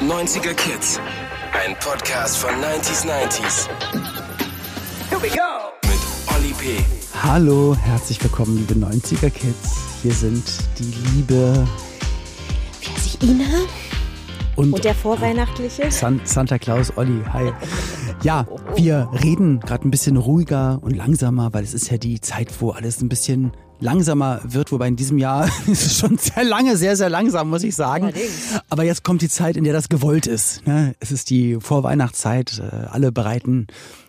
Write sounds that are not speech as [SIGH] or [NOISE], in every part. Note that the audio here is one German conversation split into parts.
90er Kids. Ein Podcast von 90s 90s. Here we go! Mit Olli P. Hallo, herzlich willkommen, liebe 90er Kids. Hier sind die liebe Wer ist ich, Ina? und, Und der vorweihnachtliche? San Santa Claus Olli. Hi. Ja, wir reden gerade ein bisschen ruhiger und langsamer, weil es ist ja die Zeit, wo alles ein bisschen langsamer wird, wobei in diesem Jahr [LAUGHS] ist es schon sehr lange, sehr, sehr langsam, muss ich sagen. Allerdings. Aber jetzt kommt die Zeit, in der das gewollt ist. Ne? Es ist die Vorweihnachtszeit, äh, alle bereiten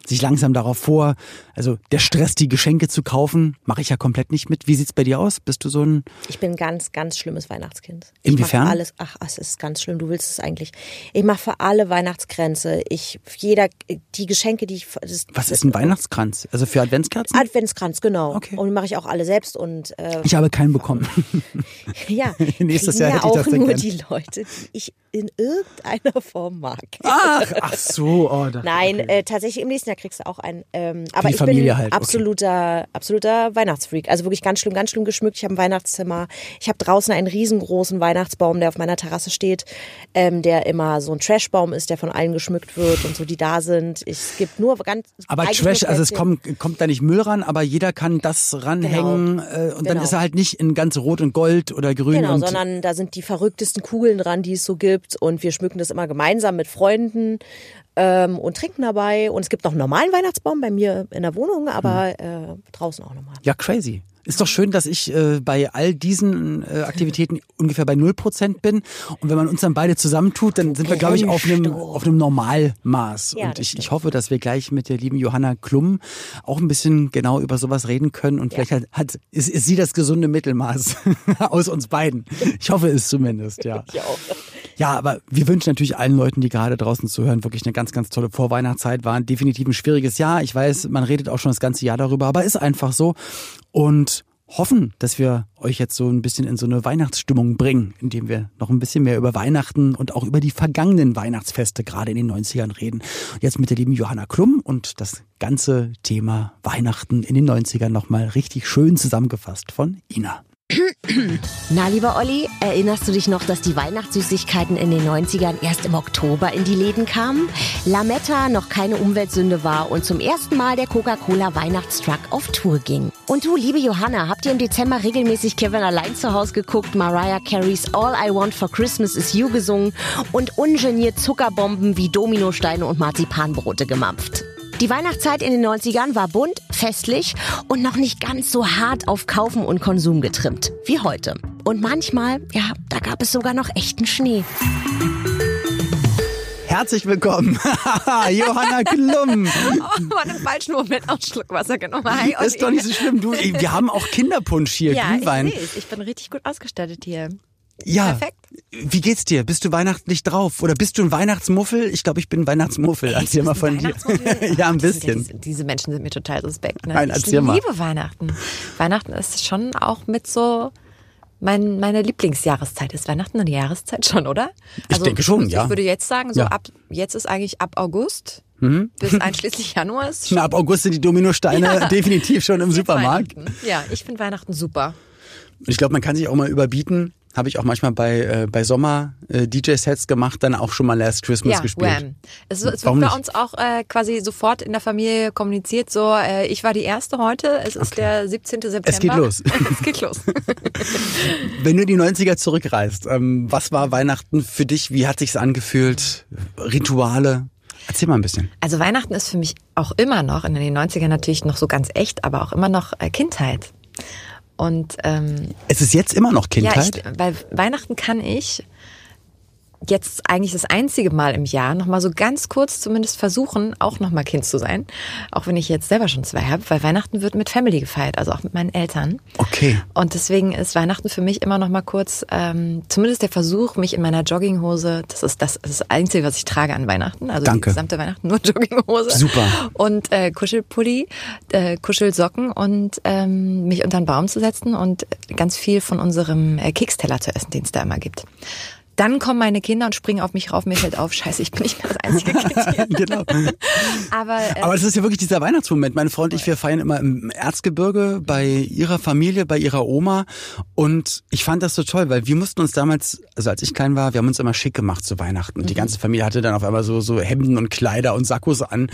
sich langsam darauf vor. Also der Stress, die Geschenke zu kaufen, mache ich ja komplett nicht mit. Wie sieht's bei dir aus? Bist du so ein Ich bin ein ganz, ganz schlimmes Weihnachtskind. Inwiefern? Ich mache alles. Ach, es ist ganz schlimm. Du willst es eigentlich. Ich mache für alle Weihnachtsgrenze. Ich jeder die Geschenke, die ich. Das, Was ist ein Weihnachtskranz? Also für Adventskerzen? Adventskranz, genau. Okay. Und mache ich auch alle selbst und äh, Ich habe keinen bekommen. [LAUGHS] ja. [LAUGHS] Nächstes Jahr ja hätte ich das auch nur gern. die Leute, die ich in irgendeiner Form mag. Ach, ach so. Oh, Nein, okay. äh, tatsächlich im nächsten Jahr kriegst du auch einen. Ähm, aber die ich Familie bin halt, okay. absoluter, absoluter Weihnachtsfreak. Also wirklich ganz schlimm, ganz schlimm geschmückt. Ich habe ein Weihnachtszimmer. Ich habe draußen einen riesengroßen Weihnachtsbaum, der auf meiner Terrasse steht, ähm, der immer so ein Trashbaum ist, der von allen geschmückt wird und so, die da sind. Ich, es gibt nur ganz. Aber Trash, also es kommt, kommt da nicht Müll ran, aber jeder kann das ranhängen äh, und dann Genau. ist er halt nicht in ganz Rot und Gold oder Grün. Genau, sondern da sind die verrücktesten Kugeln dran, die es so gibt. Und wir schmücken das immer gemeinsam mit Freunden ähm, und trinken dabei. Und es gibt noch einen normalen Weihnachtsbaum bei mir in der Wohnung, aber Hm. äh, draußen auch nochmal. Ja, crazy. Ist doch schön, dass ich äh, bei all diesen äh, Aktivitäten ungefähr bei 0% bin. Und wenn man uns dann beide zusammentut, dann sind wir, glaube ich, auf einem, auf einem Normalmaß. Ja, und ich, ich hoffe, dass wir gleich mit der lieben Johanna Klum auch ein bisschen genau über sowas reden können. Und vielleicht hat, hat ist, ist sie das gesunde Mittelmaß [LAUGHS] aus uns beiden. Ich hoffe es zumindest, ja. Ich auch. Ja, aber wir wünschen natürlich allen Leuten, die gerade draußen zuhören, wirklich eine ganz, ganz tolle Vorweihnachtszeit. War definitiv ein schwieriges Jahr. Ich weiß, man redet auch schon das ganze Jahr darüber, aber ist einfach so. Und hoffen, dass wir euch jetzt so ein bisschen in so eine Weihnachtsstimmung bringen, indem wir noch ein bisschen mehr über Weihnachten und auch über die vergangenen Weihnachtsfeste gerade in den 90ern reden. Jetzt mit der lieben Johanna Klum und das ganze Thema Weihnachten in den 90ern nochmal richtig schön zusammengefasst von Ina. Na, lieber Olli, erinnerst du dich noch, dass die Weihnachtssüßigkeiten in den 90ern erst im Oktober in die Läden kamen? Lametta noch keine Umweltsünde war und zum ersten Mal der Coca-Cola Weihnachtstruck auf Tour ging. Und du, liebe Johanna, habt ihr im Dezember regelmäßig Kevin allein zu Hause geguckt, Mariah Careys All I Want for Christmas is You gesungen und ungeniert Zuckerbomben wie Dominosteine und Marzipanbrote gemampft? Die Weihnachtszeit in den 90ern war bunt, festlich und noch nicht ganz so hart auf Kaufen und Konsum getrimmt wie heute. Und manchmal, ja, da gab es sogar noch echten Schnee. Herzlich willkommen, [LAUGHS] Johanna Klum. [LAUGHS] Oh, war im falschen Moment auch Schluck Wasser genommen. Hi, ist doch nicht so schlimm. Du, [LAUGHS] wir haben auch Kinderpunsch hier, Ja, ich Glühwein. sehe Ich bin richtig gut ausgestattet hier. Ja. Perfekt. Wie geht's dir? Bist du weihnachtlich drauf? Oder bist du ein Weihnachtsmuffel? Ich glaube, ich bin Weihnachtsmuffel. Erzähl mal von dir. [LAUGHS] Ja, ein bisschen. Diese, diese Menschen sind mir total suspekt. Ne? Nein, ich erzähl mal. liebe Weihnachten. Weihnachten ist schon auch mit so mein, meine Lieblingsjahreszeit. Ist Weihnachten eine Jahreszeit schon, oder? Also, Ich denke schon, ich ja. Ich würde jetzt sagen, so Ja. Mhm. ab jetzt ist eigentlich ab August bis einschließlich Januar ist schon Na, ab August sind die Dominosteine Ja. [LAUGHS] definitiv schon im Supermarkt. Ja, ich finde Weihnachten super. Und ich glaube, man kann sich auch mal überbieten. Habe ich auch manchmal bei, äh, bei Sommer äh, DJ-Sets gemacht, dann auch schon mal Last Christmas Ja, gespielt. Wham. Es, es wird bei uns auch äh, quasi sofort in der Familie kommuniziert, so äh, ich war die Erste heute, es ist der 17. September. Es geht los. [LAUGHS] es geht los. [LAUGHS] Wenn du in die 90er zurückreist, ähm, was war Weihnachten für dich? Wie hat sich's angefühlt? Rituale? Erzähl mal ein bisschen. Also Weihnachten ist für mich auch immer noch, in den 90ern natürlich noch so ganz echt, aber auch immer noch äh, Kindheit. Und ähm, Es ist jetzt immer noch ja, Kindheit. ich, bei Weihnachten kann ich jetzt eigentlich das einzige Mal im Jahr noch mal so ganz kurz zumindest versuchen, auch noch mal Kind zu sein, auch wenn ich jetzt selber schon zwei habe, weil Weihnachten wird mit Family gefeiert, also auch mit meinen Eltern. okay. Und deswegen ist Weihnachten für mich immer noch mal kurz, ähm, zumindest der Versuch, mich in meiner Jogginghose, das ist das, das, ist das Einzige, was ich trage an Weihnachten, also Danke. die gesamte Weihnachten nur [LAUGHS] Jogginghose. Super. Und äh, Kuschelpulli, äh, Kuschelsocken und ähm, mich unter den Baum zu setzen und ganz viel von unserem äh, Keksteller zu essen, den es da immer gibt. Dann kommen meine Kinder und springen auf mich rauf. Mir fällt auf, scheiße, ich bin nicht mehr das einzige Kind hier. [LAUGHS] genau. Aber, äh, Aber es ist ja wirklich dieser Weihnachtsmoment. Meine Frau und ich, wir feiern immer im Erzgebirge bei ihrer Familie, bei ihrer Oma. Und ich fand das so toll, weil wir mussten uns damals, also als ich klein war, wir haben uns immer schick gemacht zu Weihnachten. Und die ganze Familie hatte dann auf einmal so, so Hemden und Kleider und Sakkos an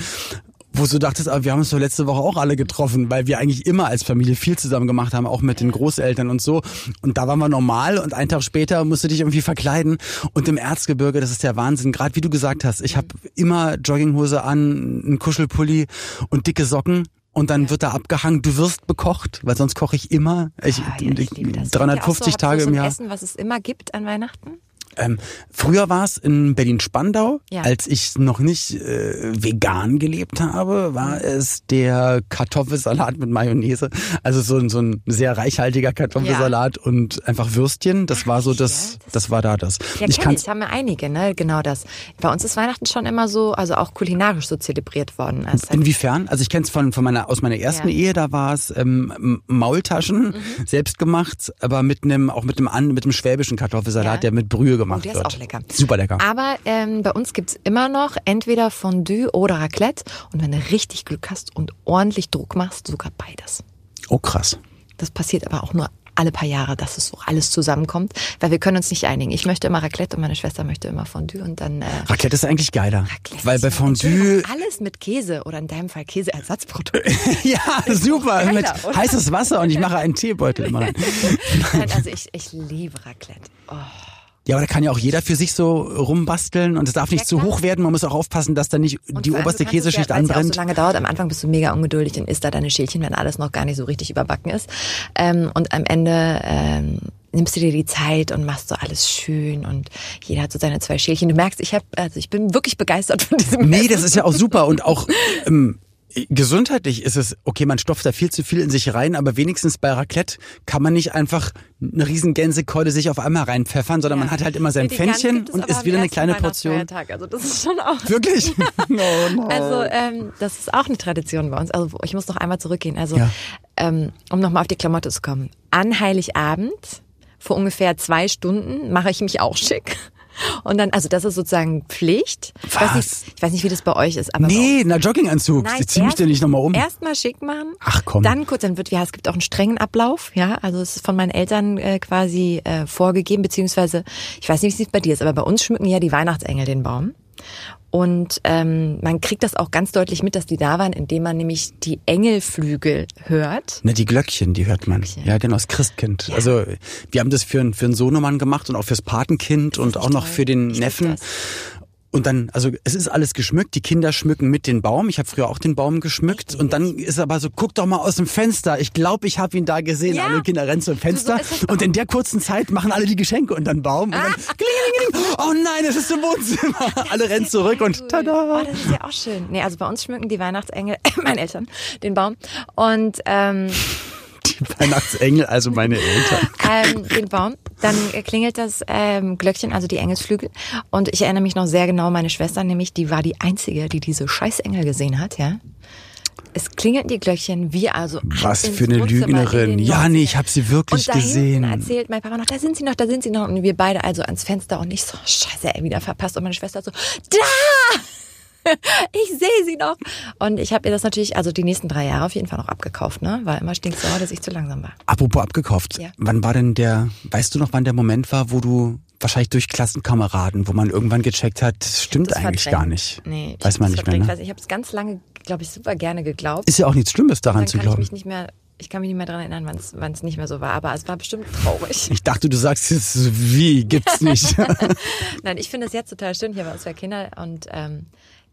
wo du dachtest, aber wir haben uns doch letzte Woche auch alle getroffen, weil wir eigentlich immer als Familie viel zusammen gemacht haben, auch mit den Großeltern und so. Und da waren wir normal und einen Tag später musst du dich irgendwie verkleiden. Und im Erzgebirge, das ist der Wahnsinn. Gerade wie du gesagt hast, ich habe immer Jogginghose an, einen Kuschelpulli und dicke Socken. Und dann wird da abgehangen, du wirst bekocht, weil sonst koche ich immer. Ich, ah, ja, ich liebe das. 350 Habt ihr auch so, Tage im Jahr. Essen, was es immer gibt an Weihnachten? Ähm, früher war es in Berlin-Spandau, Ja. als ich noch nicht äh, vegan gelebt habe, war es der Kartoffelsalat mit Mayonnaise. Also so, ein- so ein sehr reichhaltiger Kartoffelsalat und einfach Würstchen. Das war so das, ja, das- das war da das. Ja, ich kann's ich, haben wir einige, ne? Genau das. Bei uns ist Weihnachten schon immer so, also auch kulinarisch so zelebriert worden. Also Inwiefern? Also ich kenne es von, von meiner aus meiner ersten Ja. Ehe, da war es ähm, Maultaschen, selbst gemacht, aber mit einem auch mit einem mit einem schwäbischen Kartoffelsalat, Ja. der mit Brühe gemacht Oh, der ist wird. auch lecker. Super lecker. Aber ähm, bei uns gibt's immer noch entweder Fondue oder Raclette. Und wenn du richtig Glück hast und ordentlich Druck machst, sogar beides. Oh krass. Das passiert aber auch nur alle paar Jahre, dass es so alles zusammenkommt, weil wir können uns nicht einigen. Ich möchte immer Raclette und meine Schwester möchte immer Fondue und dann äh, Raclette ist eigentlich geiler, Raclette weil bei Fondue alles mit Käse oder in deinem Fall Käseersatzprodukt. [LAUGHS] Ja, super. geiler, mit oder? heißes Wasser und ich mache einen Teebeutel immer rein. [LAUGHS] Nein, also ich, ich liebe Raclette. Oh. Ja, aber da kann ja auch jeder für sich so rumbasteln und es darf nicht Ja, zu hoch werden. Man muss auch aufpassen, dass da nicht Und die oberste Käseschicht ja, es Ja auch anbrennt. so lange dauert. Am Anfang bist du mega ungeduldig, dann isst da deine Schälchen, wenn alles noch gar nicht so richtig überbacken ist. Ähm, und am Ende ähm, nimmst du dir die Zeit und machst so alles schön und jeder hat so seine zwei Schälchen. Du merkst, ich habe, also ich bin wirklich begeistert von diesem. Nee, Essen. das ist ja auch super und auch ähm, gesundheitlich ist es, okay, man stopft da viel zu viel in sich rein, aber wenigstens bei Raclette kann man nicht einfach eine riesen Gänsekeule sich auf einmal reinpfeffern, sondern man hat halt immer sein Pfännchen und isst am wieder eine kleine Portion. Also das ist schon auch. Wirklich? [LAUGHS] [LAUGHS] oh, no. Also ähm, das ist auch eine Tradition bei uns. Also ich muss noch einmal zurückgehen. Also Ja. ähm, um nochmal auf die Klamotte zu kommen. An Heiligabend vor ungefähr zwei Stunden mache ich mich auch schick. Und dann, also das ist sozusagen Pflicht. Ich weiß, Was? nicht, ich weiß nicht, wie das bei euch ist, aber nee, na Jogginganzug. Nein, Ich zieh mich denn nicht nochmal um. Erstmal schick machen. Ach, komm. Dann kurz, dann wird, ja, es gibt auch einen strengen Ablauf, ja. Also es ist von meinen Eltern äh, quasi äh, vorgegeben, beziehungsweise, ich weiß nicht, wie es bei dir ist, aber bei uns schmücken ja die Weihnachtsengel den Baum. Und ähm, man kriegt das auch ganz deutlich mit, dass die da waren, indem man nämlich die Engelflügel hört. Ne, die Glöckchen, die hört man. Glöckchen. Ja, genau, das Christkind. Also wir haben das für, einen- für einen Sohnemann gemacht und auch fürs Patenkind und auch noch toll? für den Ich Neffen. Und dann, also es ist alles geschmückt, die Kinder schmücken mit den Baum. Ich habe früher auch den Baum geschmückt. Und dann ist aber so, guck doch mal aus dem Fenster. Ich glaube, ich habe ihn da gesehen. Ja. Alle Kinder rennen zum Fenster. das und in der kurzen Zeit machen alle die Geschenke unter den Baum. Und dann, [LAUGHS] kling, oh nein, es ist im Wohnzimmer. [LAUGHS] Alle rennen zurück und Oh, tada. das ist ja auch schön. Nee, also bei uns schmücken die Weihnachtsengel, [LAUGHS] meine Eltern, den Baum. Und ähm, Weihnachtsengel, also meine Eltern. ähm, den Baum. Dann klingelt das ähm, Glöckchen, also die Engelsflügel. Und ich erinnere mich noch sehr genau, meine Schwester nämlich, die war die Einzige, die diese Scheißengel gesehen hat, ja. Es klingelten die Glöckchen, wir also Was für eine Lügnerin. Ja, nee, 90ern. ich habe sie wirklich und gesehen. erzählt mein Papa noch, da sind sie noch, da sind sie noch. Und wir beide also ans Fenster und ich so, scheiße, ey, wieder verpasst. Und meine Schwester so, da! [LAUGHS] Ich sehe sie noch. Und ich habe ihr das natürlich, also die nächsten drei Jahre auf jeden Fall noch abgekauft, ne? War immer stinksauer, dass ich zu langsam war. Apropos abgekauft. Ja. Wann war denn der, weißt du noch, wann der Moment war, wo du wahrscheinlich durch Klassenkameraden, wo man irgendwann gecheckt hat, stimmt eigentlich verdrängt. gar nicht. Nee, ich Weiß man nicht mehr, ne? Also ich habe es ganz lange, glaube ich, super gerne geglaubt. Ist ja auch nichts Schlimmes daran Dann zu kann ich glauben. mich nicht mehr, ich kann mich nicht mehr daran erinnern, wann es nicht mehr so war. Aber es war bestimmt traurig. Ich dachte, du sagst jetzt, wie, gibt's nicht. [LAUGHS] Nein, ich finde es jetzt total schön hier bei uns für Kinder und ähm,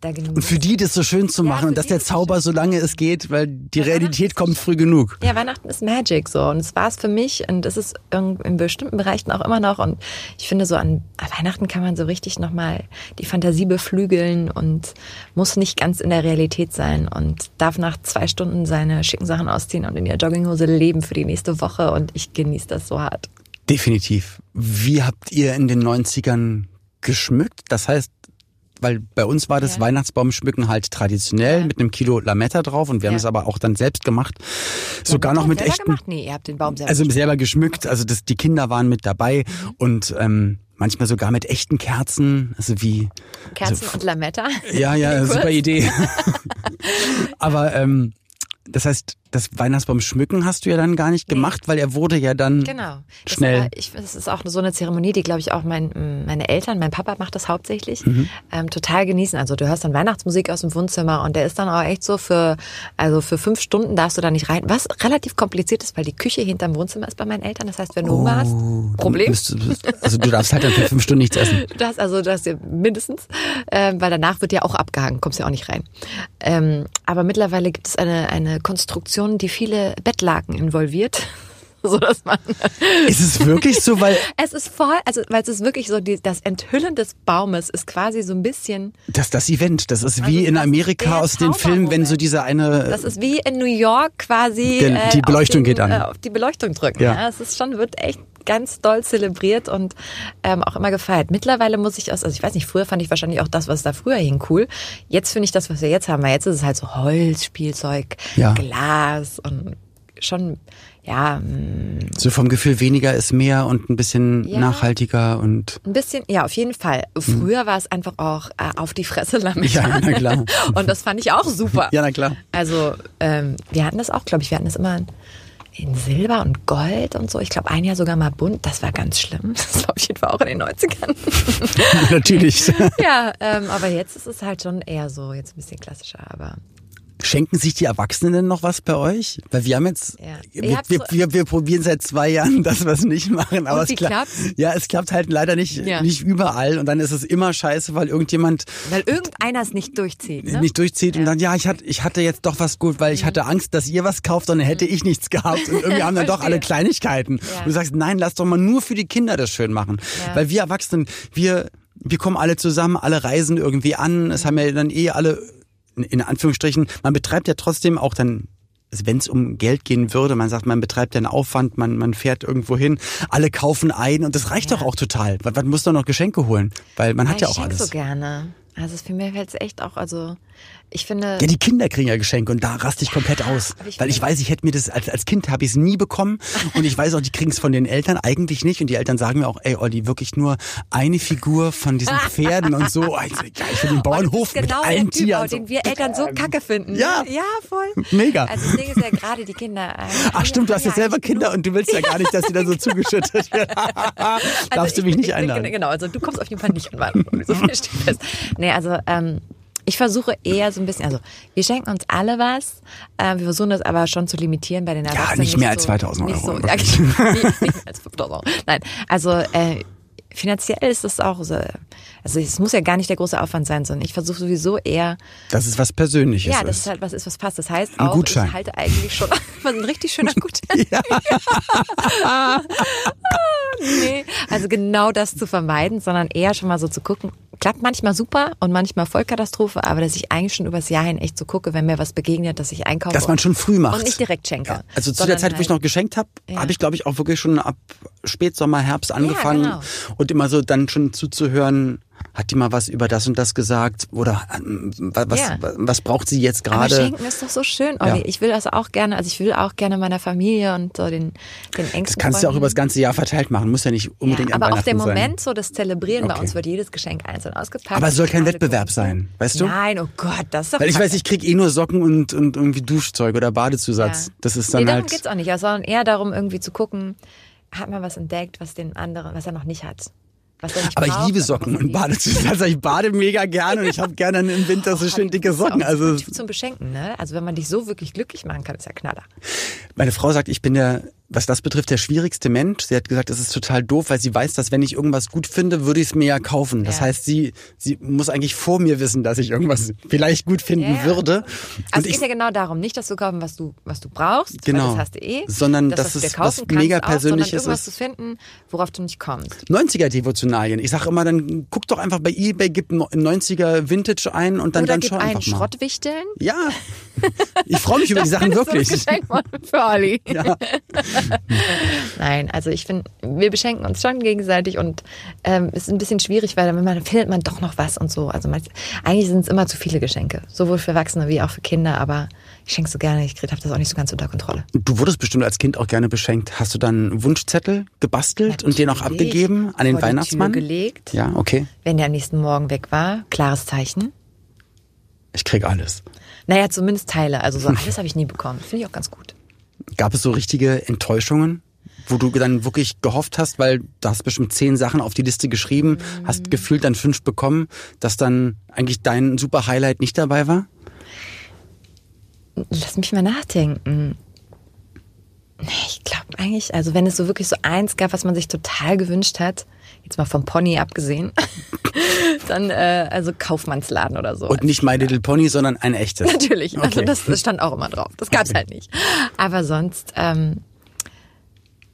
da genießen. Und für die das so schön zu Ja, machen für und dass der Zauber so lange es geht, weil die Realität kommt früh genug. Ja, Weihnachten ist Magic so und es war es für mich und es ist irgend- in bestimmten Bereichen auch immer noch und ich finde so an Weihnachten kann man so richtig nochmal die Fantasie beflügeln und muss nicht ganz in der Realität sein und darf nach zwei Stunden seine schicken Sachen ausziehen und in der Jogginghose leben für die nächste Woche und ich genieße das so hart. Definitiv. Wie habt ihr in den 90ern geschmückt? Das heißt, weil bei uns war das Ja. Weihnachtsbaumschmücken halt traditionell Ja. mit einem Kilo Lametta drauf und wir haben es aber auch dann selbst gemacht. Sogar noch mit echten, Gemacht? Nee, ihr habt den Baum selber also selber geschmückt, also das, die Kinder waren mit dabei und ähm, manchmal sogar mit echten Kerzen, also wie Kerzen also, und Lametta. ja, ja, [LAUGHS] super Idee. [LAUGHS] Aber ähm, das heißt, das Weihnachtsbaum schmücken hast du ja dann gar nicht gemacht, weil er wurde ja dann Genau. Das schnell. Ich, das ist auch so eine Zeremonie, die, glaube ich, auch mein, meine Eltern, mein Papa macht das hauptsächlich, Mhm. ähm, total genießen. Also du hörst dann Weihnachtsmusik aus dem Wohnzimmer und der ist dann auch echt so für, also für fünf Stunden darfst du da nicht rein. Was relativ kompliziert ist, weil die Küche hinterm Wohnzimmer ist bei meinen Eltern. Das heißt, wenn du Hunger hast, Problem. Müsst- also du darfst halt dann für fünf Stunden nichts essen. [LAUGHS] Du hast also, du hast ja mindestens, ähm, weil danach wird ja auch abgehangen, kommst ja auch nicht rein. Ähm, aber mittlerweile gibt es eine, eine Konstruktion, die viele Bettlaken involviert. [LAUGHS] So dass man. [LAUGHS] Ist es wirklich so, weil [LAUGHS] Es ist voll, also weil es ist wirklich so, die, das Enthüllen des Baumes ist quasi so ein bisschen, das das Event, das ist wie Also in Amerika aus den Filmen, wenn so Zaubermoment. diese eine das ist wie in New York quasi. Gen- die auf Beleuchtung den, geht an. Äh, auf die Beleuchtung drücken. Ja. Ja. es ist schon, wird echt ganz doll zelebriert und ähm, auch immer gefeiert. Mittlerweile muss ich aus, also ich weiß nicht, früher fand ich wahrscheinlich auch das, was da früher hing, cool. Jetzt finde ich das, was wir jetzt haben, weil jetzt ist es halt so Holzspielzeug, Ja. Glas und schon, ja, mm, so vom Gefühl weniger ist mehr und ein bisschen Ja. nachhaltiger und Ein bisschen, ja, auf jeden Fall. Früher war es einfach auch äh, auf die Fresse Lametta. Ja, na klar. [LAUGHS] Und das fand ich auch super. Ja, na klar. Also, ähm, wir hatten das auch, glaube ich, wir hatten das immer in Silber und Gold und so. Ich glaube, ein Jahr sogar mal bunt. Das war ganz schlimm. [LAUGHS] Das auf jeden Fall auch in den 90ern. [LAUGHS] natürlich. ja, ähm, aber jetzt ist es halt schon eher so, jetzt ein bisschen klassischer, aber Schenken sich die Erwachsenen denn noch was bei euch? Weil wir haben jetzt, Ja. Wir, wir, so- wir, wir probieren seit zwei Jahren, [LAUGHS] dass wir es nicht machen. Aber es klappt. Ja, es klappt halt leider nicht, Ja. nicht überall. Und dann ist es immer scheiße, weil irgendjemand weil irgendeiner es nicht durchzieht. Ne? nicht durchzieht und dann, ja, ich hatte, ich hatte jetzt doch was gut, weil ich hatte Angst, dass ihr was kauft, dann hätte ich nichts gehabt. Und irgendwie haben dann [LAUGHS] doch alle. Kleinigkeiten. Ja. Und du sagst, nein, lass doch mal nur für die Kinder das schön machen. Ja. Weil wir Erwachsenen, wir, wir kommen alle zusammen, alle reisen irgendwie an. Es haben ja dann eh alle, in- Anführungsstrichen, man betreibt ja trotzdem auch dann wenn es um Geld gehen würde, man sagt, man betreibt ja einen Aufwand, man, man fährt irgendwo hin, alle kaufen ein und das reicht Ja. doch auch total. Was, was muss doch noch Geschenke holen? Weil man hat ja ich auch alles. so gerne. Also für mich fällt es echt auch, also ich finde. Ja, die Kinder kriegen ja Geschenke und da raste ich komplett aus. ich weil ich weiß, ich hätte mir das, als, als Kind habe ich es nie bekommen [LAUGHS] und ich weiß auch, die kriegen es von den Eltern eigentlich nicht und die Eltern sagen mir auch, ey Olli, wirklich nur eine Figur von diesen [LAUGHS] Pferden und so. Ja, ich will den Oh, Bauernhof das ist genau mit allen der typ, Tieren. so. den wir Eltern so kacke finden. Ja. ne? ja, voll. Mega. Also das Ding ist ja gerade die Kinder. äh, Ach stimmt, du ja- hast ja selber Kinder genug- und du willst ja gar nicht, dass sie da so [LAUGHS] zugeschüttet werden. Darfst Also du mich ich- nicht einladen. Genau, also du kommst auf jeden Fall nicht an Weihnachten. So viel steht fest. Nee, also ähm, ich versuche eher so ein bisschen, also wir schenken uns alle was, äh, wir versuchen das aber schon zu limitieren bei den Erwachsenen. nicht mehr als so, 2000 nicht Euro, So, ja, wirklich. [LAUGHS] nicht, nicht mehr als 5000 Euro. Nein, also äh, finanziell ist das auch so, also es muss ja gar nicht der große Aufwand sein, sondern ich versuche sowieso eher, Das ist was Persönliches. ja, das ist. halt was ist, was passt. Das heißt Ein auch, Gutschein. ich halte eigentlich schon, [LAUGHS] was ein richtig schöner [LAUGHS] Gutschein. [LAUGHS] nee, also genau das zu vermeiden, sondern eher schon mal so zu gucken. Klappt manchmal super und manchmal Vollkatastrophe, aber dass ich eigentlich schon übers Jahr hin echt so gucke, wenn mir was begegnet, dass ich einkaufe. Dass man schon früh macht. Und nicht direkt schenke. Ja, also zu der Zeit, wo ich halt- noch geschenkt habe, Ja. habe ich, glaube ich, auch wirklich schon ab Spätsommer, Herbst angefangen. genau. Und immer so dann schon zuzuhören, hat die mal was über das und das gesagt? Oder ähm, wa- was, Ja. was braucht sie jetzt gerade? schenken ist doch so schön, Olli. Ja. Ich will das auch gerne, also ich will auch gerne meiner Familie und so den, den engsten Das kannst du ja auch Freunden- über das ganze Jahr verteilt machen. Muss ja nicht unbedingt ja, aber auch der sein. Moment, so das Zelebrieren, bei Okay. uns wird jedes Geschenk einzeln ausgepackt. Aber es soll kein Wettbewerb gucken. sein, weißt du? Nein, oh Gott, das ist doch Weil ich weiß, ich krieg eh nur Socken und, und irgendwie Duschzeug oder Badezusatz. Ja. Das ist dann nee, darum halt. geht's auch nicht, sondern eher darum, irgendwie zu gucken, hat man was entdeckt, was den anderen, was er noch nicht hat. Was nicht Aber ich liebe Socken und liebt. Badezusatz. [LAUGHS] Also ich bade mega gerne und ich habe gerne im Winter so schön dicke Socken. Das ist auch Also zum Beschenken, ne? Also wenn man dich so wirklich glücklich machen kann, ist ja Knaller. Meine Frau sagt, ich bin der, was das betrifft, der schwierigste Mensch. Sie hat gesagt, es ist total doof, weil sie weiß, dass wenn ich irgendwas gut finde, würde ich es mir ja kaufen. Das Ja. heißt, sie, sie muss eigentlich vor mir wissen, dass ich irgendwas vielleicht gut finden Ja, würde. Also es ich, geht ja genau darum, nicht das zu kaufen, was du, was du brauchst, Genau. das hast du eh, Sondern das, dass du es was mega auch, Persönliches irgendwas ist. zu finden, worauf du nicht kommst. 90er Devotionalien. Ich sage immer, dann guck doch einfach bei eBay, gib ein 90er Vintage ein und dann, Oder dann schau einen einfach mal. Schrottwichteln. Ja. Ich freue mich über [LAUGHS] die Sachen Das ist wirklich. So ein Geschenk für Olli. Ja. [LAUGHS] [LAUGHS] Nein, also ich finde, wir beschenken uns schon gegenseitig und ähm, es ist ein bisschen schwierig, weil dann findet man doch noch was und so. Also man, eigentlich sind es immer zu viele Geschenke, sowohl für Erwachsene wie auch für Kinder, aber ich schenke so gerne, ich habe das auch nicht so ganz unter Kontrolle. Du wurdest bestimmt als Kind auch gerne beschenkt. Hast du dann einen Wunschzettel gebastelt und den auch abgegeben an den vor Weihnachtsmann? Die Tür gelegt. Ja, okay. Wenn der am nächsten Morgen weg war, klares Zeichen. Ich krieg alles. Naja, zumindest Teile. Also so [LAUGHS] alles habe ich nie bekommen. Finde ich auch ganz gut. Gab es so richtige Enttäuschungen, wo du dann wirklich gehofft hast, weil du hast bestimmt zehn Sachen auf die Liste geschrieben, Mhm. hast gefühlt dann fünf bekommen, dass dann eigentlich dein super Highlight nicht dabei war? Lass mich mal nachdenken. Nee, Ich glaube eigentlich, also wenn es so wirklich so eins gab, was man sich total gewünscht hat, jetzt mal vom Pony abgesehen, [LAUGHS] dann äh, also Kaufmannsladen oder so. Und nicht My Little Pony, sondern ein echtes. Natürlich, also Okay. das, das stand auch immer drauf. Das gab's Okay. halt nicht. Aber sonst ähm,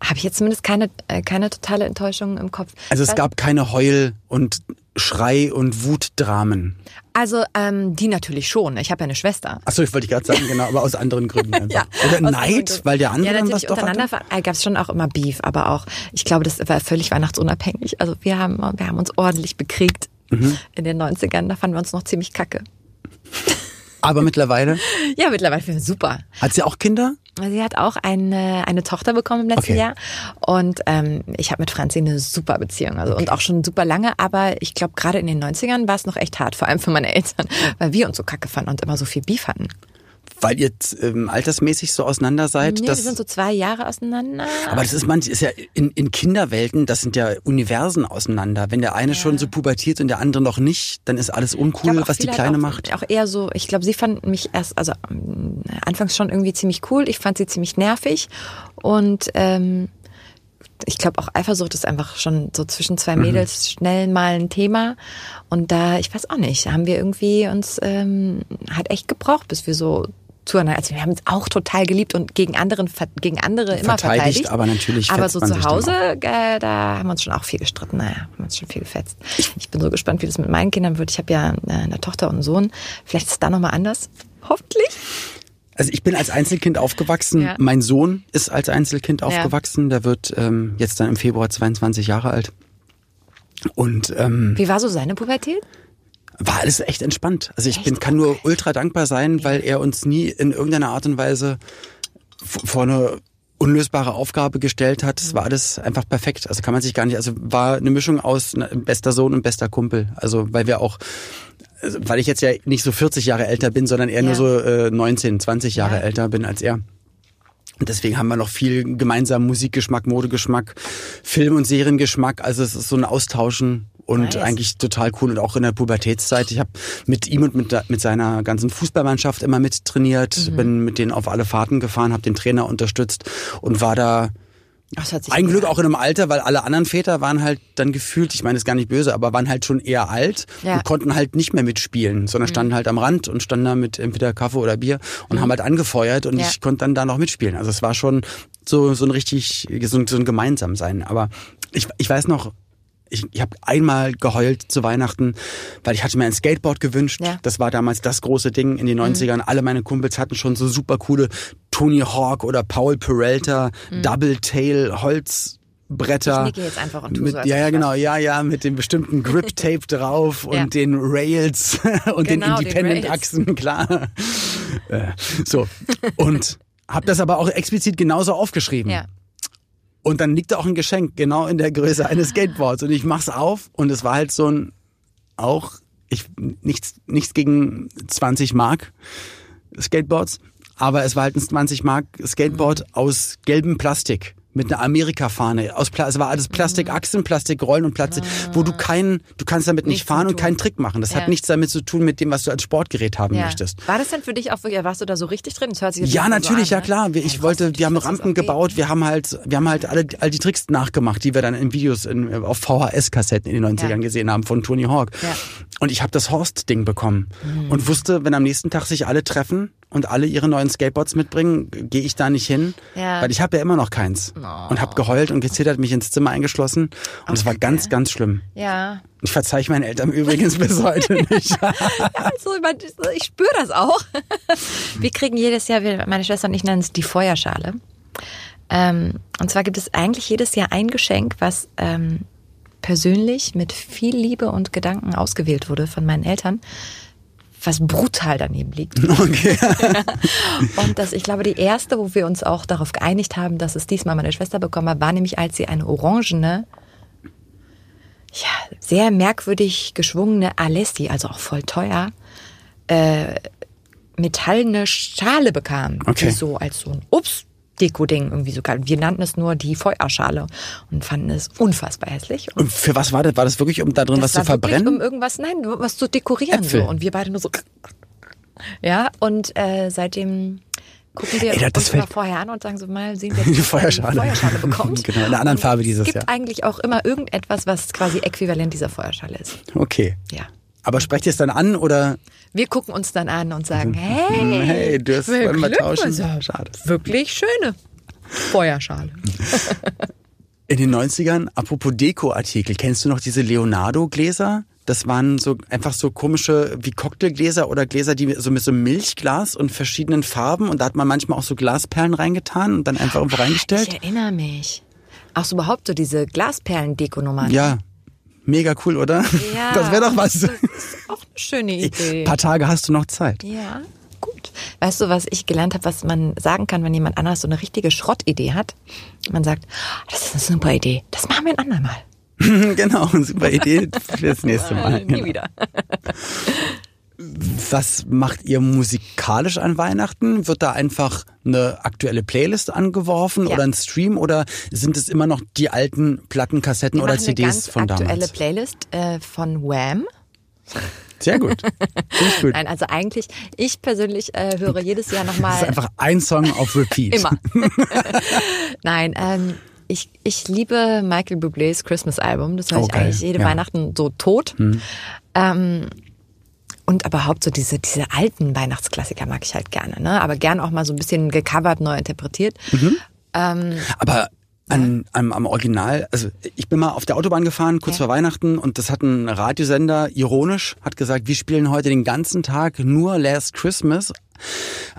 habe ich jetzt zumindest keine, äh, keine totale Enttäuschung im Kopf. Also es gab keine Heul- und Schrei- und Wutdramen. Also ähm, die natürlich schon. Ich habe ja eine Schwester. Achso, ich wollte gerade sagen, genau, aber aus anderen Gründen [LAUGHS] einfach. Ja, Oder Neid, anderen weil der Gründen. andere ja, was natürlich doch untereinander hatte? gab es schon auch immer Beef, aber auch, ich glaube, das war völlig weihnachtsunabhängig. Also wir haben, wir haben uns ordentlich bekriegt Mhm. in den 90ern. Da fanden wir uns noch ziemlich kacke. [LAUGHS] Aber mittlerweile Ja, mittlerweile finden wir super. hat sie auch Kinder? Sie hat auch eine, eine Tochter bekommen im letzten Okay. Jahr. Und ähm, ich habe mit Franzi eine super Beziehung. Also und auch schon super lange, aber ich glaube, gerade in den 90ern war es noch echt hart, vor allem für meine Eltern, weil wir uns so kacke fanden und immer so viel Beef hatten. Weil ihr ähm, altersmäßig so auseinander seid? Nee, wir sind so zwei Jahre auseinander. aber das ist manch ist ja in, in Kinderwelten, das sind ja Universen auseinander. Wenn der eine schon so pubertiert und der andere noch nicht, dann ist alles uncool, glaub, was die Kleine auch, macht. Auch eher so, ich glaube, sie fand mich erst, also ähm, anfangs schon irgendwie ziemlich cool. Ich fand sie ziemlich nervig. Und ähm, ich glaube auch Eifersucht ist einfach schon so zwischen zwei Mhm. Mädels schnell mal ein Thema. Und da, ich weiß auch nicht, haben wir irgendwie uns ähm, hat echt gebraucht, bis wir so zueinander. Also wir haben uns auch total geliebt und gegen anderen gegen andere immer Verteidigt, verteidigt. aber natürlich Aber so zu Hause, äh, da haben wir uns schon auch viel gestritten. Naja, haben uns schon viel gefetzt. Ich bin so gespannt, wie das mit meinen Kindern wird. Ich habe ja äh, eine Tochter und einen Sohn. Vielleicht ist es da nochmal anders. Hoffentlich. Also ich bin als Einzelkind aufgewachsen. Ja. Mein Sohn ist als Einzelkind Ja. aufgewachsen. Der wird ähm, jetzt dann im Februar 22 Jahre alt. Und ähm, Wie war so seine Pubertät? War alles echt entspannt. Also ich bin, kann nur ultra dankbar sein, weil er uns nie in irgendeiner Art und Weise vor eine unlösbare Aufgabe gestellt hat. Es war alles einfach perfekt. Also kann man sich gar nicht, also war eine Mischung aus bester Sohn und bester Kumpel. Also weil wir auch, also weil ich jetzt ja nicht so 40 Jahre älter bin, sondern eher Ja. nur so äh, 19, 20 Jahre Ja. älter bin als er. Und deswegen haben wir noch viel gemeinsam Musikgeschmack, Modegeschmack, Film- und Seriengeschmack. Also es ist so ein Austauschen und Nice. eigentlich total cool. Und auch in der Pubertätszeit. Ich habe mit ihm und mit, mit seiner ganzen Fußballmannschaft immer mittrainiert, bin mit denen auf alle Fahrten gefahren, habe den Trainer unterstützt und war da Ach, das hat sich ein Glück auch in einem Alter, weil alle anderen Väter waren halt dann gefühlt, ich meine, ist gar nicht böse, aber waren halt schon eher alt Ja. Mhm. und konnten halt nicht mehr mitspielen, sondern standen halt am Rand und standen da mit entweder Kaffee oder Bier und haben halt angefeuert und Ja. ich konnte dann da noch mitspielen. Also es war schon so, so ein richtig, so ein, so ein Gemeinsamsein. Aber ich, ich weiß noch, ich, ich habe einmal geheult zu Weihnachten, weil ich hatte mir ein Skateboard gewünscht. Ja. Mhm. Das war damals das große Ding in den 90ern. Alle meine Kumpels hatten schon so super coole Tony Hawk oder Paul Peralta, Double Tail, Holzbretter. Mhm. Ich jetzt einfach und tu mit, so, Ja, ja, genau, ja, ja, mit dem bestimmten Grip-Tape [LAUGHS] drauf und Ja. den Rails [LAUGHS] und Genau, den den Independent-Achsen, [LAUGHS] klar. Äh, so. Und hab das aber auch explizit genauso aufgeschrieben. Ja. Und dann liegt da auch ein Geschenk, genau in der Größe eines Skateboards. Und ich mach's auf und es war halt so ein, auch, ich, nichts, nichts gegen 20 Mark Skateboards, aber es war halt ein 20 Mark Skateboard aus gelbem Plastik. Mit einer Amerika-Fahne. Aus Pla es war alles Plastikachsen, Plastikrollen und Plastik, wo du keinen, du kannst damit nicht Nichts fahren mit und keinen Trick machen. Das Ja. hat nichts damit zu tun mit dem, was du als Sportgerät haben Ja. möchtest. War das denn für dich auch wirklich, warst du da so richtig drin? Das hört sich jetzt Ja, nicht so natürlich, an, ja ne? klar. Wir- Ich Ja, wollte, wir haben Rampen gebaut, wir haben halt, wir haben halt alle, all die Tricks nachgemacht, die wir dann in Videos in, auf VHS-Kassetten in den 90ern Ja. gesehen haben von Tony Hawk. Und ich habe das Horst-Ding bekommen und wusste, wenn am nächsten Tag sich alle treffen und alle ihre neuen Skateboards mitbringen, gehe ich da nicht hin, Ja. weil ich habe ja immer noch keins und habe geheult und gezittert, mich ins Zimmer eingeschlossen und es war ganz, ganz schlimm. Ja. Ich verzeih meinen Eltern übrigens [LAUGHS] bis heute nicht. [LAUGHS] Also, ich, mein, ich spüre das auch. [LAUGHS] Wir kriegen jedes Jahr, meine Schwester und ich nennen es die Feuerschale. Ähm, und zwar gibt es eigentlich jedes Jahr ein Geschenk, was ähm, persönlich mit viel Liebe und Gedanken ausgewählt wurde von meinen Eltern, was brutal daneben liegt. [LAUGHS] Okay. [LAUGHS] und das, ich glaube, die erste, wo wir uns auch darauf geeinigt haben, dass es diesmal meine Schwester bekommen hat, war nämlich, als sie eine orangene, ja, sehr merkwürdig geschwungene Alessi, also auch voll teuer, äh, metallene Schale bekam. Okay. Die so als so ein Ups. Deko-Ding irgendwie sogar. Wir nannten es nur die Feuerschale und fanden es unfassbar hässlich. Und Und für was war das? War das wirklich, um da drin was zu verbrennen? Um irgendwas, nein, was zu dekorieren. Äpfel. So. Und wir beide nur so. Ja, und äh, seitdem gucken wir Ey, das uns fällt- immer vorher an und sagen so mal, sehen [LAUGHS] wir, Die Feuerschale. Feuerschale bekommt. [LAUGHS] Genau, in einer anderen Farbe dieses Es gibt Jahr. eigentlich auch immer irgendetwas, was quasi äquivalent dieser Feuerschale ist. Okay. Ja. Aber sprecht ihr es dann an oder? Wir gucken uns dann an und sagen, hey, Mhm. Hey, du hast wir wollen wir tauschen? Glückwunsch. Schade. wirklich schöne Feuerschale. [LAUGHS] In den 90ern, apropos Deko-Artikel, kennst du noch diese Leonardo-Gläser? Das waren so einfach so komische wie Cocktailgläser oder Gläser, die so mit so Milchglas und verschiedenen Farben und da hat man manchmal auch so Glasperlen reingetan und dann einfach irgendwo Ich reingestellt. erinnere mich. Auch so überhaupt so diese Glasperlen-Deko-Nummern. Ja, mega cool, oder? Ja, Das wäre doch was. Das ist auch eine schöne Idee. Ein paar Tage hast du noch Zeit. Ja, gut. Weißt du, was ich gelernt habe, was man sagen kann, wenn jemand anders so eine richtige Schrottidee hat? Man sagt, das ist eine super Idee. Das machen wir ein andermal. [LAUGHS] genau, super Idee für das nächste Mal. [LAUGHS] Nie Genau. wieder. [LAUGHS] Was macht ihr musikalisch an Weihnachten? Wird da einfach eine aktuelle Playlist angeworfen Ja. oder ein Stream oder sind es immer noch die alten Platten, Kassetten Wir oder eine CDs ganz von aktuelle damals? Playlist äh, von Wham. Sehr gut. Gut. [LAUGHS] Nein, also eigentlich, ich persönlich äh, höre jedes Jahr Das nochmal. ist einfach ein Song auf Repeat. Immer. [LAUGHS] [LAUGHS] Nein, ähm, ich, ich liebe Michael Bublés Christmas-Album. Das höre ich Oh, eigentlich jede Ja. Hm. Weihnachten so tot. Ähm, und aber überhaupt so diese, diese alten Weihnachtsklassiker mag ich halt gerne. Ne? Aber gern auch mal so ein bisschen gecovert, neu interpretiert. Mhm. Ähm, Aber an, am, am Original, also ich bin mal auf der Autobahn gefahren, kurz Ja. vor Weihnachten, und das hat ein Radiosender ironisch, hat gesagt, wir spielen heute den ganzen Tag nur Last Christmas,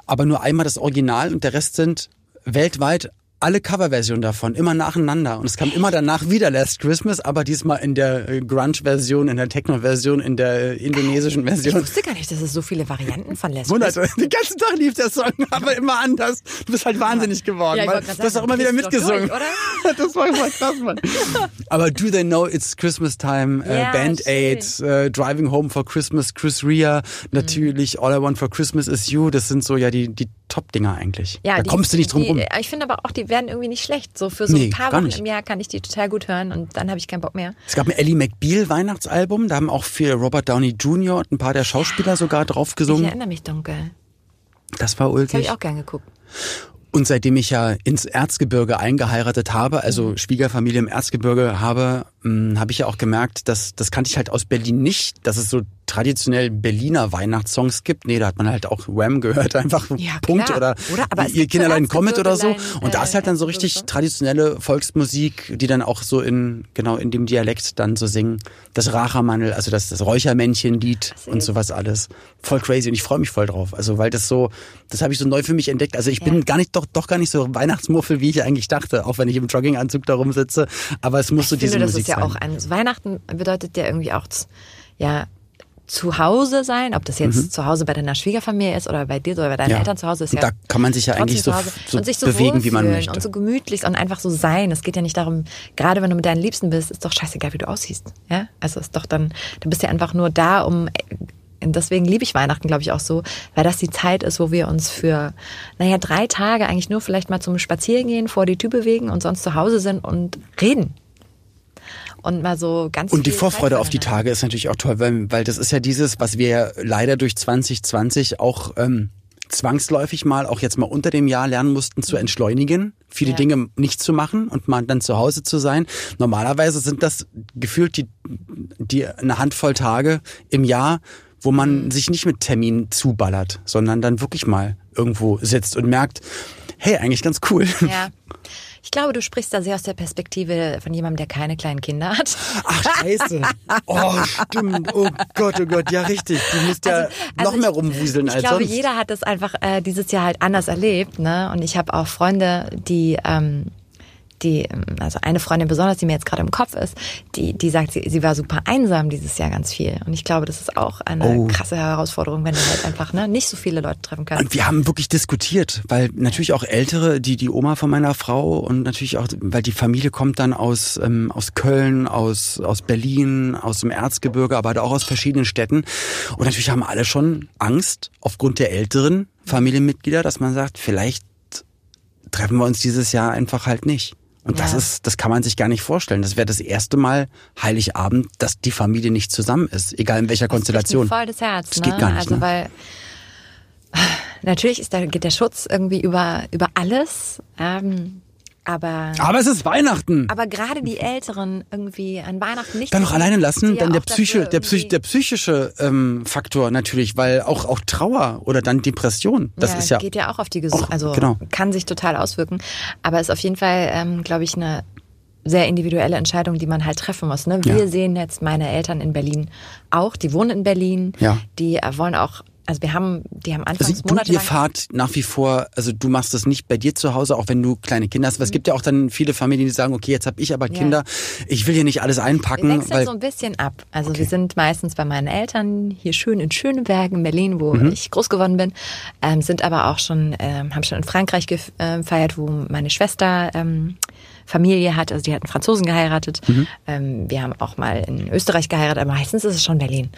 aber nur einmal das Original und der Rest sind weltweit alle Coverversionen davon, immer nacheinander. Und es kam immer danach wieder Last Christmas, aber diesmal in der äh, Grunge-Version, in der Techno-Version, in der äh, indonesischen ich Version. wusste gar nicht, dass es so viele Varianten von Les Wunderte. Den ganzen Tag lief der Song, [LAUGHS] aber immer anders. Du bist halt wahnsinnig geworden. Ja, ich weil du hast auch immer wieder mitgesungen. durch, [LAUGHS] das war voll krass, Mann. [LAUGHS] Aber Do They Know It's Christmas Time, äh, Ja, Band Aid, äh, Driving Home for Christmas, Chris Rea, natürlich All I Want for Christmas is You. Das sind so ja die, die Top-Dinger eigentlich. Ja, da die- kommst du nicht drum die, rum. Ich finde aber auch, die werden irgendwie nicht schlecht. So für so Nee, ein paar Wochen nicht. im Jahr kann ich die total gut hören und dann habe ich keinen Bock mehr. Es gab ein Ellie McBeal Weihnachtsalbum, da haben auch für Robert Downey Jr. und ein paar der Schauspieler sogar drauf Ich gesungen. erinnere mich dunkel. Das war Das habe ulkig. ich auch gern geguckt. Und seitdem ich ja ins Erzgebirge eingeheiratet habe, also Mhm. Schwiegerfamilie im Erzgebirge habe, mh, habe ich ja auch gemerkt, dass das kannte ich halt aus Berlin nicht, dass es so traditionell Berliner Weihnachtssongs gibt. Nee, da hat man halt auch Wham gehört, [LAUGHS] einfach Ja, Punkt klar. oder, Oder? Aber ihr so Kinderlein kommet oder so. Und da ist halt dann so äh, richtig so. traditionelle Volksmusik, die dann auch so in genau in dem Dialekt dann so singen. Das Rachermannel, also das, das Räuchermännchenlied und sowas alles. Voll crazy und ich freue mich voll drauf. Also weil das so, das habe ich so neu für mich entdeckt. Also ich bin Ja. gar nicht doch doch gar nicht so Weihnachtsmuffel, wie ich eigentlich dachte, auch wenn ich im Jogginganzug da rumsitze. Aber es muss so Ich diese finde, das Musik ist ja sein. auch ein Weihnachten bedeutet ja irgendwie auch ja zu Hause sein, ob das jetzt zu Hause bei deiner Schwiegerfamilie ist oder bei dir oder bei deinen Mhm. Ja. Eltern zu Hause ist ja da kann man sich ja eigentlich so, so und sich so bewegen, wie man möchte. und so gemütlich und einfach so sein. Es geht ja nicht darum, gerade wenn du mit deinen Liebsten bist, ist doch scheißegal, wie du aussiehst. Ja, also ist doch dann, du bist ja einfach nur da, um und deswegen liebe ich Weihnachten, glaube ich, auch so, weil das die Zeit ist, wo wir uns für, naja, drei Tage eigentlich nur vielleicht mal zum Spazierengehen vor die Tür bewegen und sonst zu Hause sind und reden. Und mal so ganz Und die Vorfreude auf die. Tage ist natürlich auch toll, weil, weil das ist ja dieses, was wir leider durch 2020 auch ähm, zwangsläufig mal, auch jetzt mal unter dem Jahr lernen mussten, zu entschleunigen, viele Ja. Dinge nicht zu machen und mal dann zu Hause zu sein. Normalerweise sind das gefühlt die, die eine Handvoll Tage im Jahr, wo man Mhm. sich nicht mit Terminen zuballert, sondern dann wirklich mal irgendwo sitzt und merkt, hey, eigentlich ganz cool. Ja. [LAUGHS] Ich glaube, du sprichst da sehr aus der Perspektive von jemandem, der keine kleinen Kinder hat. Ach, scheiße. [LAUGHS] Oh, stimmt. Oh Gott, oh Gott, ja richtig. Du musst ja Also- also noch mehr ich- rumwuseln ich als glaube, sonst. jeder hat das einfach äh, dieses Jahr halt anders erlebt, ne? Und ich habe auch Freunde, die ähm, die, ähm, also eine Freundin besonders, die mir jetzt gerade im Kopf ist, die, die sagt, sie, sie war super einsam dieses Jahr ganz viel. Und ich glaube, das ist auch eine Oh. krasse Herausforderung, wenn du halt einfach ne, nicht so viele Leute treffen kannst. Und wir haben wirklich diskutiert, weil natürlich auch Ältere, die die Oma von meiner Frau und natürlich auch, weil die Familie kommt dann aus ähm, aus Köln, aus aus Berlin, aus dem Erzgebirge, aber auch aus verschiedenen Städten. Und natürlich haben alle schon Angst aufgrund der älteren Familienmitglieder, dass man sagt, vielleicht treffen wir uns dieses Jahr einfach halt nicht. Und das Ja. ist, das kann man sich gar nicht vorstellen. Das wäre das erste Mal Heiligabend, dass die Familie nicht zusammen ist, egal in welcher Konstellation. Das mir voll das Herz. Das ne? geht gar nicht, Also ne? weil [SIGHS] natürlich ist da, geht der Schutz irgendwie über über alles, ähm, aber Aber es ist Weihnachten. aber gerade die Älteren irgendwie an Weihnachten nicht. dann noch alleine lassen, dann der Psyche, der, Psych, der psychische ähm, Faktor natürlich, weil auch auch Trauer oder dann Depression, das ja, ist ja geht ja auch auf die Gesundheit, also genau. kann sich total auswirken. Aber ist auf jeden Fall, ähm, glaube ich, eine sehr individuelle Entscheidung, die man halt treffen muss. Ne? Wir Ja. sehen jetzt meine Eltern in Berlin auch, die wohnen in Berlin, Ja. die äh, wollen auch, also wir haben, die haben anfangs also du, monatelang. ihr fahrt nach wie vor, also du machst das nicht bei dir zu Hause, auch wenn du kleine Kinder hast. Weil es gibt ja auch dann viele Familien, die sagen, okay, jetzt habe ich aber Mhm. Ja. Kinder, ich will hier nicht alles wir einpacken, wechseln weil so ein bisschen ab. Also wir sind meistens bei meinen Eltern hier schön in Schöneberg in Berlin, wo Mhm. ich groß geworden bin, ähm, sind aber auch schon, ähm, haben schon in Frankreich gef- äh, gefeiert, wo meine Schwester ähm, Familie hat, also die hat einen Franzosen geheiratet. Mhm. Ähm, wir haben auch mal in Österreich geheiratet, aber meistens ist es schon Berlin.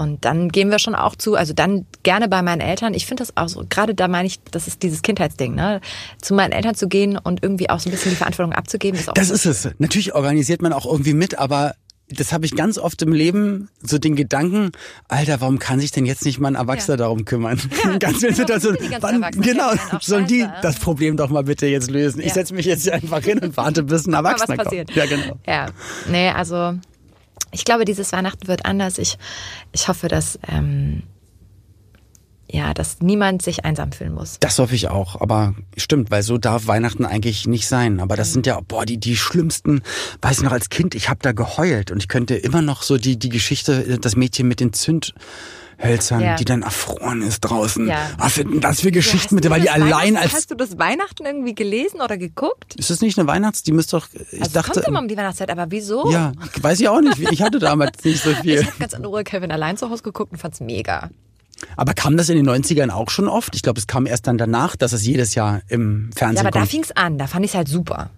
Und dann gehen wir schon auch zu, also dann gerne bei meinen Eltern. Ich finde das auch so, gerade da meine ich, das ist dieses Kindheitsding, ne? Zu meinen Eltern zu gehen und irgendwie auch so ein bisschen die Verantwortung abzugeben, ist auch das ist es. Natürlich organisiert man auch irgendwie mit, aber das habe ich ganz oft im Leben, so den Gedanken, Alter, warum kann sich denn jetzt nicht mal ein Erwachsener darum kümmern? [LAUGHS] ganz vielen warum Situationen. Wann, genau, sollen die das Problem doch mal bitte jetzt lösen. Ich Ja. setze mich jetzt hier einfach hin und warte, bis ein Erwachsener passiert. kommt. Ja, genau. Ja, nee, also ich glaube, dieses Weihnachten wird anders. Ich, ich hoffe, dass, ähm, ja, dass niemand sich einsam fühlen muss. Das hoffe ich auch, aber stimmt, weil so darf Weihnachten eigentlich nicht sein. Aber das sind ja, boah, die, die schlimmsten, weiß ich noch als Kind, ich habe da geheult und ich könnte immer noch so die, die Geschichte, das Mädchen mit den Zündhölzern, Ja. die dann erfroren ist draußen. Ja. Was für, das für Geschichten Hast mit, weil die allein als, Hast du das Weihnachten irgendwie gelesen oder geguckt? ist das nicht eine Weihnachts, die müsste doch, ich Also es dachte, kommt immer um die Weihnachtszeit, aber wieso? ja, weiß ich auch nicht, ich hatte damals nicht so [LAUGHS] viel. Ich habe ganz in Ruhe Kevin allein zu Hause geguckt und fand's mega. Aber kam das in den 90ern auch schon oft? Ich glaube, es kam erst dann danach, dass es jedes Jahr im Ja, Fernsehen aber da kommt. fing's an, da fand ich's halt super.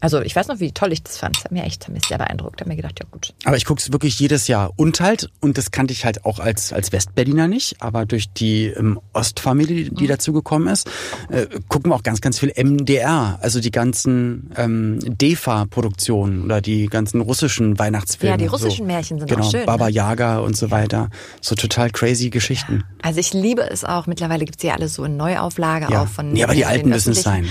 Also ich weiß noch, wie toll ich das fand. Das hat mir echt hat mich sehr beeindruckt. Da hab mir gedacht, ja gut. Aber ich gucke es wirklich jedes Jahr. Und halt, und das kannte ich halt auch als, als Westberliner nicht, aber durch die ähm, Ostfamilie, Mhm. die dazu gekommen ist, äh, gucken wir auch ganz, ganz viel MDR, also die ganzen ähm, DEFA-Produktionen oder die ganzen russischen Weihnachtsfilme. Ja, die russischen so. Märchen sind genau, auch schön, Baba ne? Yaga und so weiter. So total crazy Geschichten. Also ich liebe es auch. Mittlerweile gibt's ja alles so in Neuauflage Ja. auch von. Nee, aber die alten müssen es sein.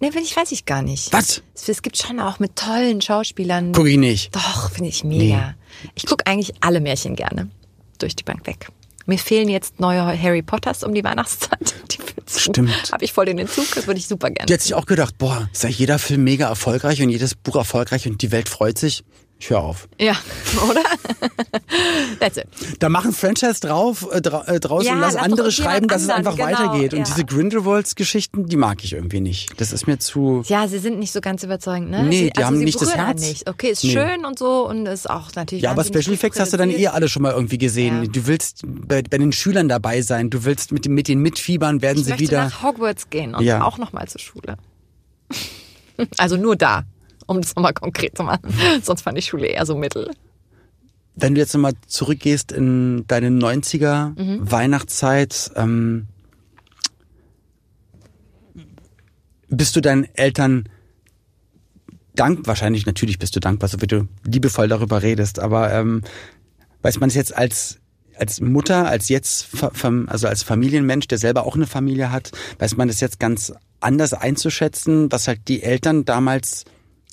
Nee, finde ich, weiß ich gar nicht. Was? Es, gibt schon auch mit tollen Schauspielern. Guck ich nicht. Doch, finde ich mega. Ich gucke eigentlich alle Märchen gerne. Durch die Bank weg. Mir fehlen jetzt neue Harry Potters um die Weihnachtszeit. [LAUGHS] Die Stimmt. Habe ich voll den Entzug. Das würde ich super gerne. Die hat sich auch gedacht, boah, ist ja jeder Film mega erfolgreich und jedes Buch erfolgreich und die Welt freut sich. Ich hör auf. Ja, [LAUGHS] oder? [LAUGHS] That's it. Da machen Franchise drauf, äh, dra äh, draus Ja, und lass lass andere schreiben, dass es anderen, einfach genau, weitergeht. Und ja. diese Grindelwalds-Geschichten, die mag ich irgendwie nicht. Das ist mir zu. Ja, sie sind nicht so ganz überzeugend, ne? Nee, sie, die haben sie nicht das Herz. Nicht. Okay, ist Nee. schön und so und ist auch natürlich. Ja, aber Special Effects hast du dann eh alle schon mal irgendwie gesehen. Ja. Du willst bei, bei den Schülern dabei sein. Du willst mit, mit den Mitfiebern werden Ich sie wieder. nach Hogwarts gehen und Ja. auch nochmal zur Schule. [LAUGHS] Also nur da, um das nochmal konkret zu machen. [LAUGHS] Sonst fand ich Schule eher so mittel. Wenn du jetzt nochmal zurückgehst in deine 90er Mhm. Weihnachtszeit, ähm, bist du deinen Eltern dank, wahrscheinlich natürlich bist du dankbar, so wie du liebevoll darüber redest, aber ähm, weiß man es jetzt als als Mutter, als jetzt, also als Familienmensch, der selber auch eine Familie hat, weiß man das jetzt ganz anders einzuschätzen, was halt die Eltern damals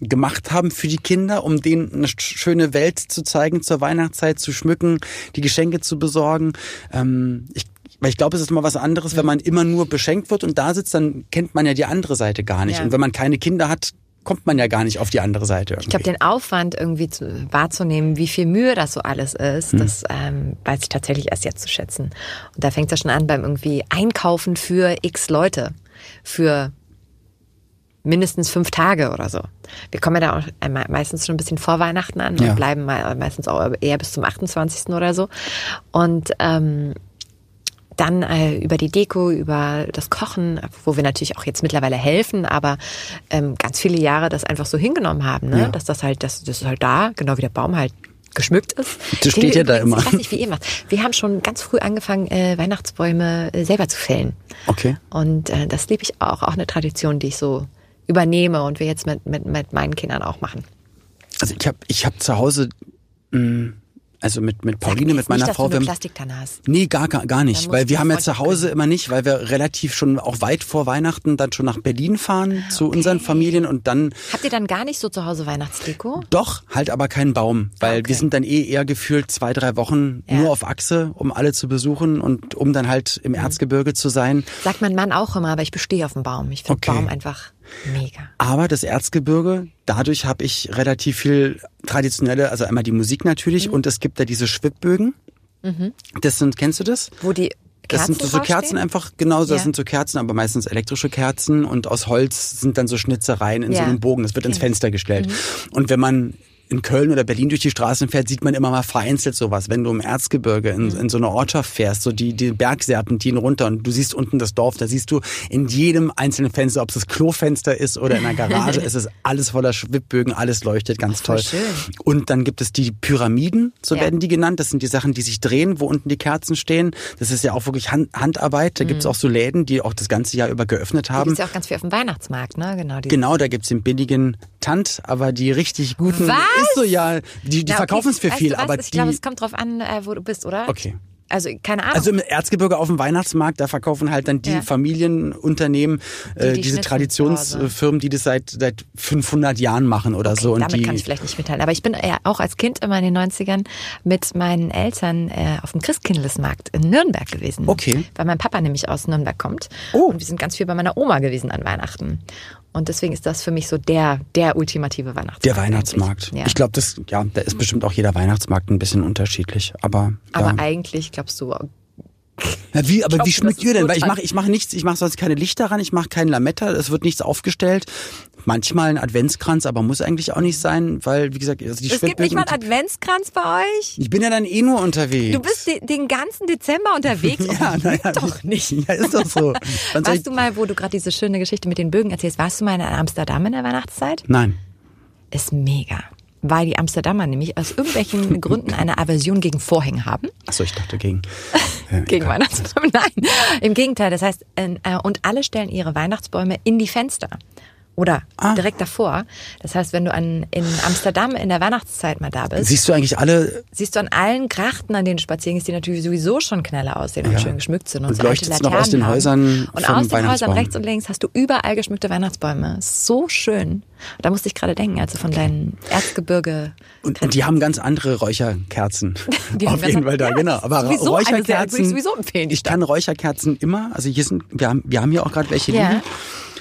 gemacht haben für die Kinder, um denen eine sch- schöne Welt zu zeigen zur Weihnachtszeit, zu schmücken, die Geschenke zu besorgen. Ähm, ich, Weil ich glaube, es ist mal was anderes, wenn man immer nur beschenkt wird und da sitzt, dann kennt man ja die andere Seite gar nicht. Ja. Und wenn man keine Kinder hat, kommt man ja gar nicht auf die andere Seite. Ich glaube, den Aufwand irgendwie zu, wahrzunehmen, wie viel Mühe das so alles ist, das ähm, weiß ich tatsächlich erst jetzt zu schätzen. Und da fängt es ja schon an beim irgendwie Einkaufen für x Leute. Für mindestens fünf Tage oder so. Wir kommen ja da auch äh, me- meistens schon ein bisschen vor Weihnachten an Ja. und bleiben me- meistens auch eher bis zum 28. oder so. Und ähm, dann äh, über die Deko, über das Kochen, wo wir natürlich auch jetzt mittlerweile helfen, aber ähm, ganz viele Jahre das einfach so hingenommen haben, ne? Ja. dass das halt, das, das ist halt da, genau wie der Baum halt geschmückt ist. Das steht ja da immer. Ich weiß nicht, wie ihr macht. Wir haben schon ganz früh angefangen, äh, Weihnachtsbäume äh, selber zu fällen. Okay. Und äh, das liebe ich auch, auch eine Tradition, die ich so übernehme und wir jetzt mit, mit, mit meinen Kindern auch machen. Also ich habe ich hab zu Hause, mh, also mit, mit Pauline, mit meiner nicht, Frau, dass du eine Plastiktanne hast. Nee, gar, gar, gar nicht. Weil wir haben ja zu Hause immer nicht, weil wir relativ schon auch weit vor Weihnachten dann schon nach Berlin fahren zu unseren Familien und dann Habt ihr dann gar nicht so zu Hause Weihnachtsdeko? doch halt aber keinen Baum, weil Okay. wir sind dann eh eher gefühlt zwei, drei Wochen Ja. nur auf Achse, um alle zu besuchen und um dann halt im Erzgebirge zu sein. Sagt mein Mann auch immer, aber ich bestehe auf dem Baum. Ich finde Okay. Baum einfach mega. Aber das Erzgebirge, dadurch habe ich relativ viel traditionelle, also einmal die Musik natürlich Mhm. und es gibt da diese Schwibbögen. Das sind, kennst du das? Wo die Das Kerzen sind so? Kerzen einfach, genau, das Ja. sind so Kerzen, aber meistens elektrische Kerzen und aus Holz sind dann so Schnitzereien in so Ja. einem Bogen. Das wird ins Okay. Mhm. Fenster gestellt. Und wenn man in Köln oder Berlin durch die Straßen fährt, sieht man immer mal vereinzelt sowas. Wenn du im Erzgebirge Mhm. in, in so eine Ortschaft fährst, so die, die Bergserpentinen runter und du siehst unten das Dorf, da siehst du in jedem einzelnen Fenster, ob es das Klofenster ist oder in der Garage, [LAUGHS] es ist alles voller Schwibbögen, alles leuchtet ganz voll toll. schön. Und dann gibt es die Pyramiden, so Ja. werden die genannt. Das sind die Sachen, die sich drehen, wo unten die Kerzen stehen. Das ist ja auch wirklich Hand, Handarbeit. Da gibt's auch so Läden, die auch das ganze Jahr über geöffnet haben. gibt's ja auch ganz viel auf dem Weihnachtsmarkt, ne? Genau. Genau, da gibt's den billigen Tant, aber die richtig guten Was? Ist so ja, die, die Na, okay, verkaufen es für weißt viel, aber ich die glaube, es kommt drauf an, äh, wo du bist, oder? Okay. Also keine Ahnung. also im Erzgebirge auf dem Weihnachtsmarkt, da verkaufen halt dann die Ja. Familienunternehmen, äh, die diese schnitzen Traditionsfirmen, die das seit seit 500 Jahren machen oder so. Und Damit die, kann ich vielleicht nicht mitteilen. Aber ich bin ja auch als Kind immer in den 90ern mit meinen Eltern äh, auf dem Christkindlesmarkt in Nürnberg gewesen. Okay. Weil mein Papa nämlich aus Nürnberg kommt. Oh. Und wir sind ganz viel bei meiner Oma gewesen an Weihnachten. Und deswegen ist das für mich so der, der ultimative Weihnachtsmarkt. der Weihnachtsmarkt. Ja. Ich glaube, das, ja, da ist bestimmt auch jeder Weihnachtsmarkt ein bisschen unterschiedlich. Aber, Aber ja. eigentlich glaubst du, Ja, wie, aber Glaubst wie das ihr denn? Weil ich mache ich mach nichts, ich mache sonst keine Lichter ran, ich mache keinen Lametta, es wird nichts aufgestellt. Manchmal ein Adventskranz, aber muss eigentlich auch nicht sein, weil, wie gesagt, also die es gibt nicht mal einen Adventskranz bei euch? Ich bin ja dann eh nur unterwegs. Du bist de- den ganzen Dezember unterwegs? [LAUGHS] ja, oh, naja, doch nicht. [LAUGHS] Ja, ist doch so. [LAUGHS] Warst du mal, wo du gerade diese schöne Geschichte mit den Bögen erzählst, warst du mal in Amsterdam in der Weihnachtszeit? Nein. Ist mega. Weil die Amsterdamer nämlich aus irgendwelchen [LAUGHS] Gründen eine Aversion gegen Vorhänge haben. Achso, ich dachte gegen. [LAUGHS] Äh, Gegen. Weihnachtsbäume? Nein. Im Gegenteil. Das heißt, äh, und alle stellen ihre Weihnachtsbäume in die Fenster. Oder Ah. direkt davor. Das heißt, wenn du an, in Amsterdam in der Weihnachtszeit mal da bist, Siehst du eigentlich alle siehst du an allen Grachten, an denen du spazieren gehst, die natürlich sowieso schon kneller aussehen und Ja. schön geschmückt sind. Und, Und so alte noch aus den haben. Häusern Und vom aus den Häusern rechts und links hast du überall geschmückte Weihnachtsbäume. So schön. Da musste ich gerade denken, als du von deinen Erzgebirge... und, und die haben ganz andere Räucherkerzen. [LAUGHS] Die haben Auf jeden Fall da, ja, genau. Aber eine sehr- ich Räucherkerzen. ich kann Räucherkerzen immer. Also hier sind, wir haben, wir haben hier auch gerade welche Ja. liegen.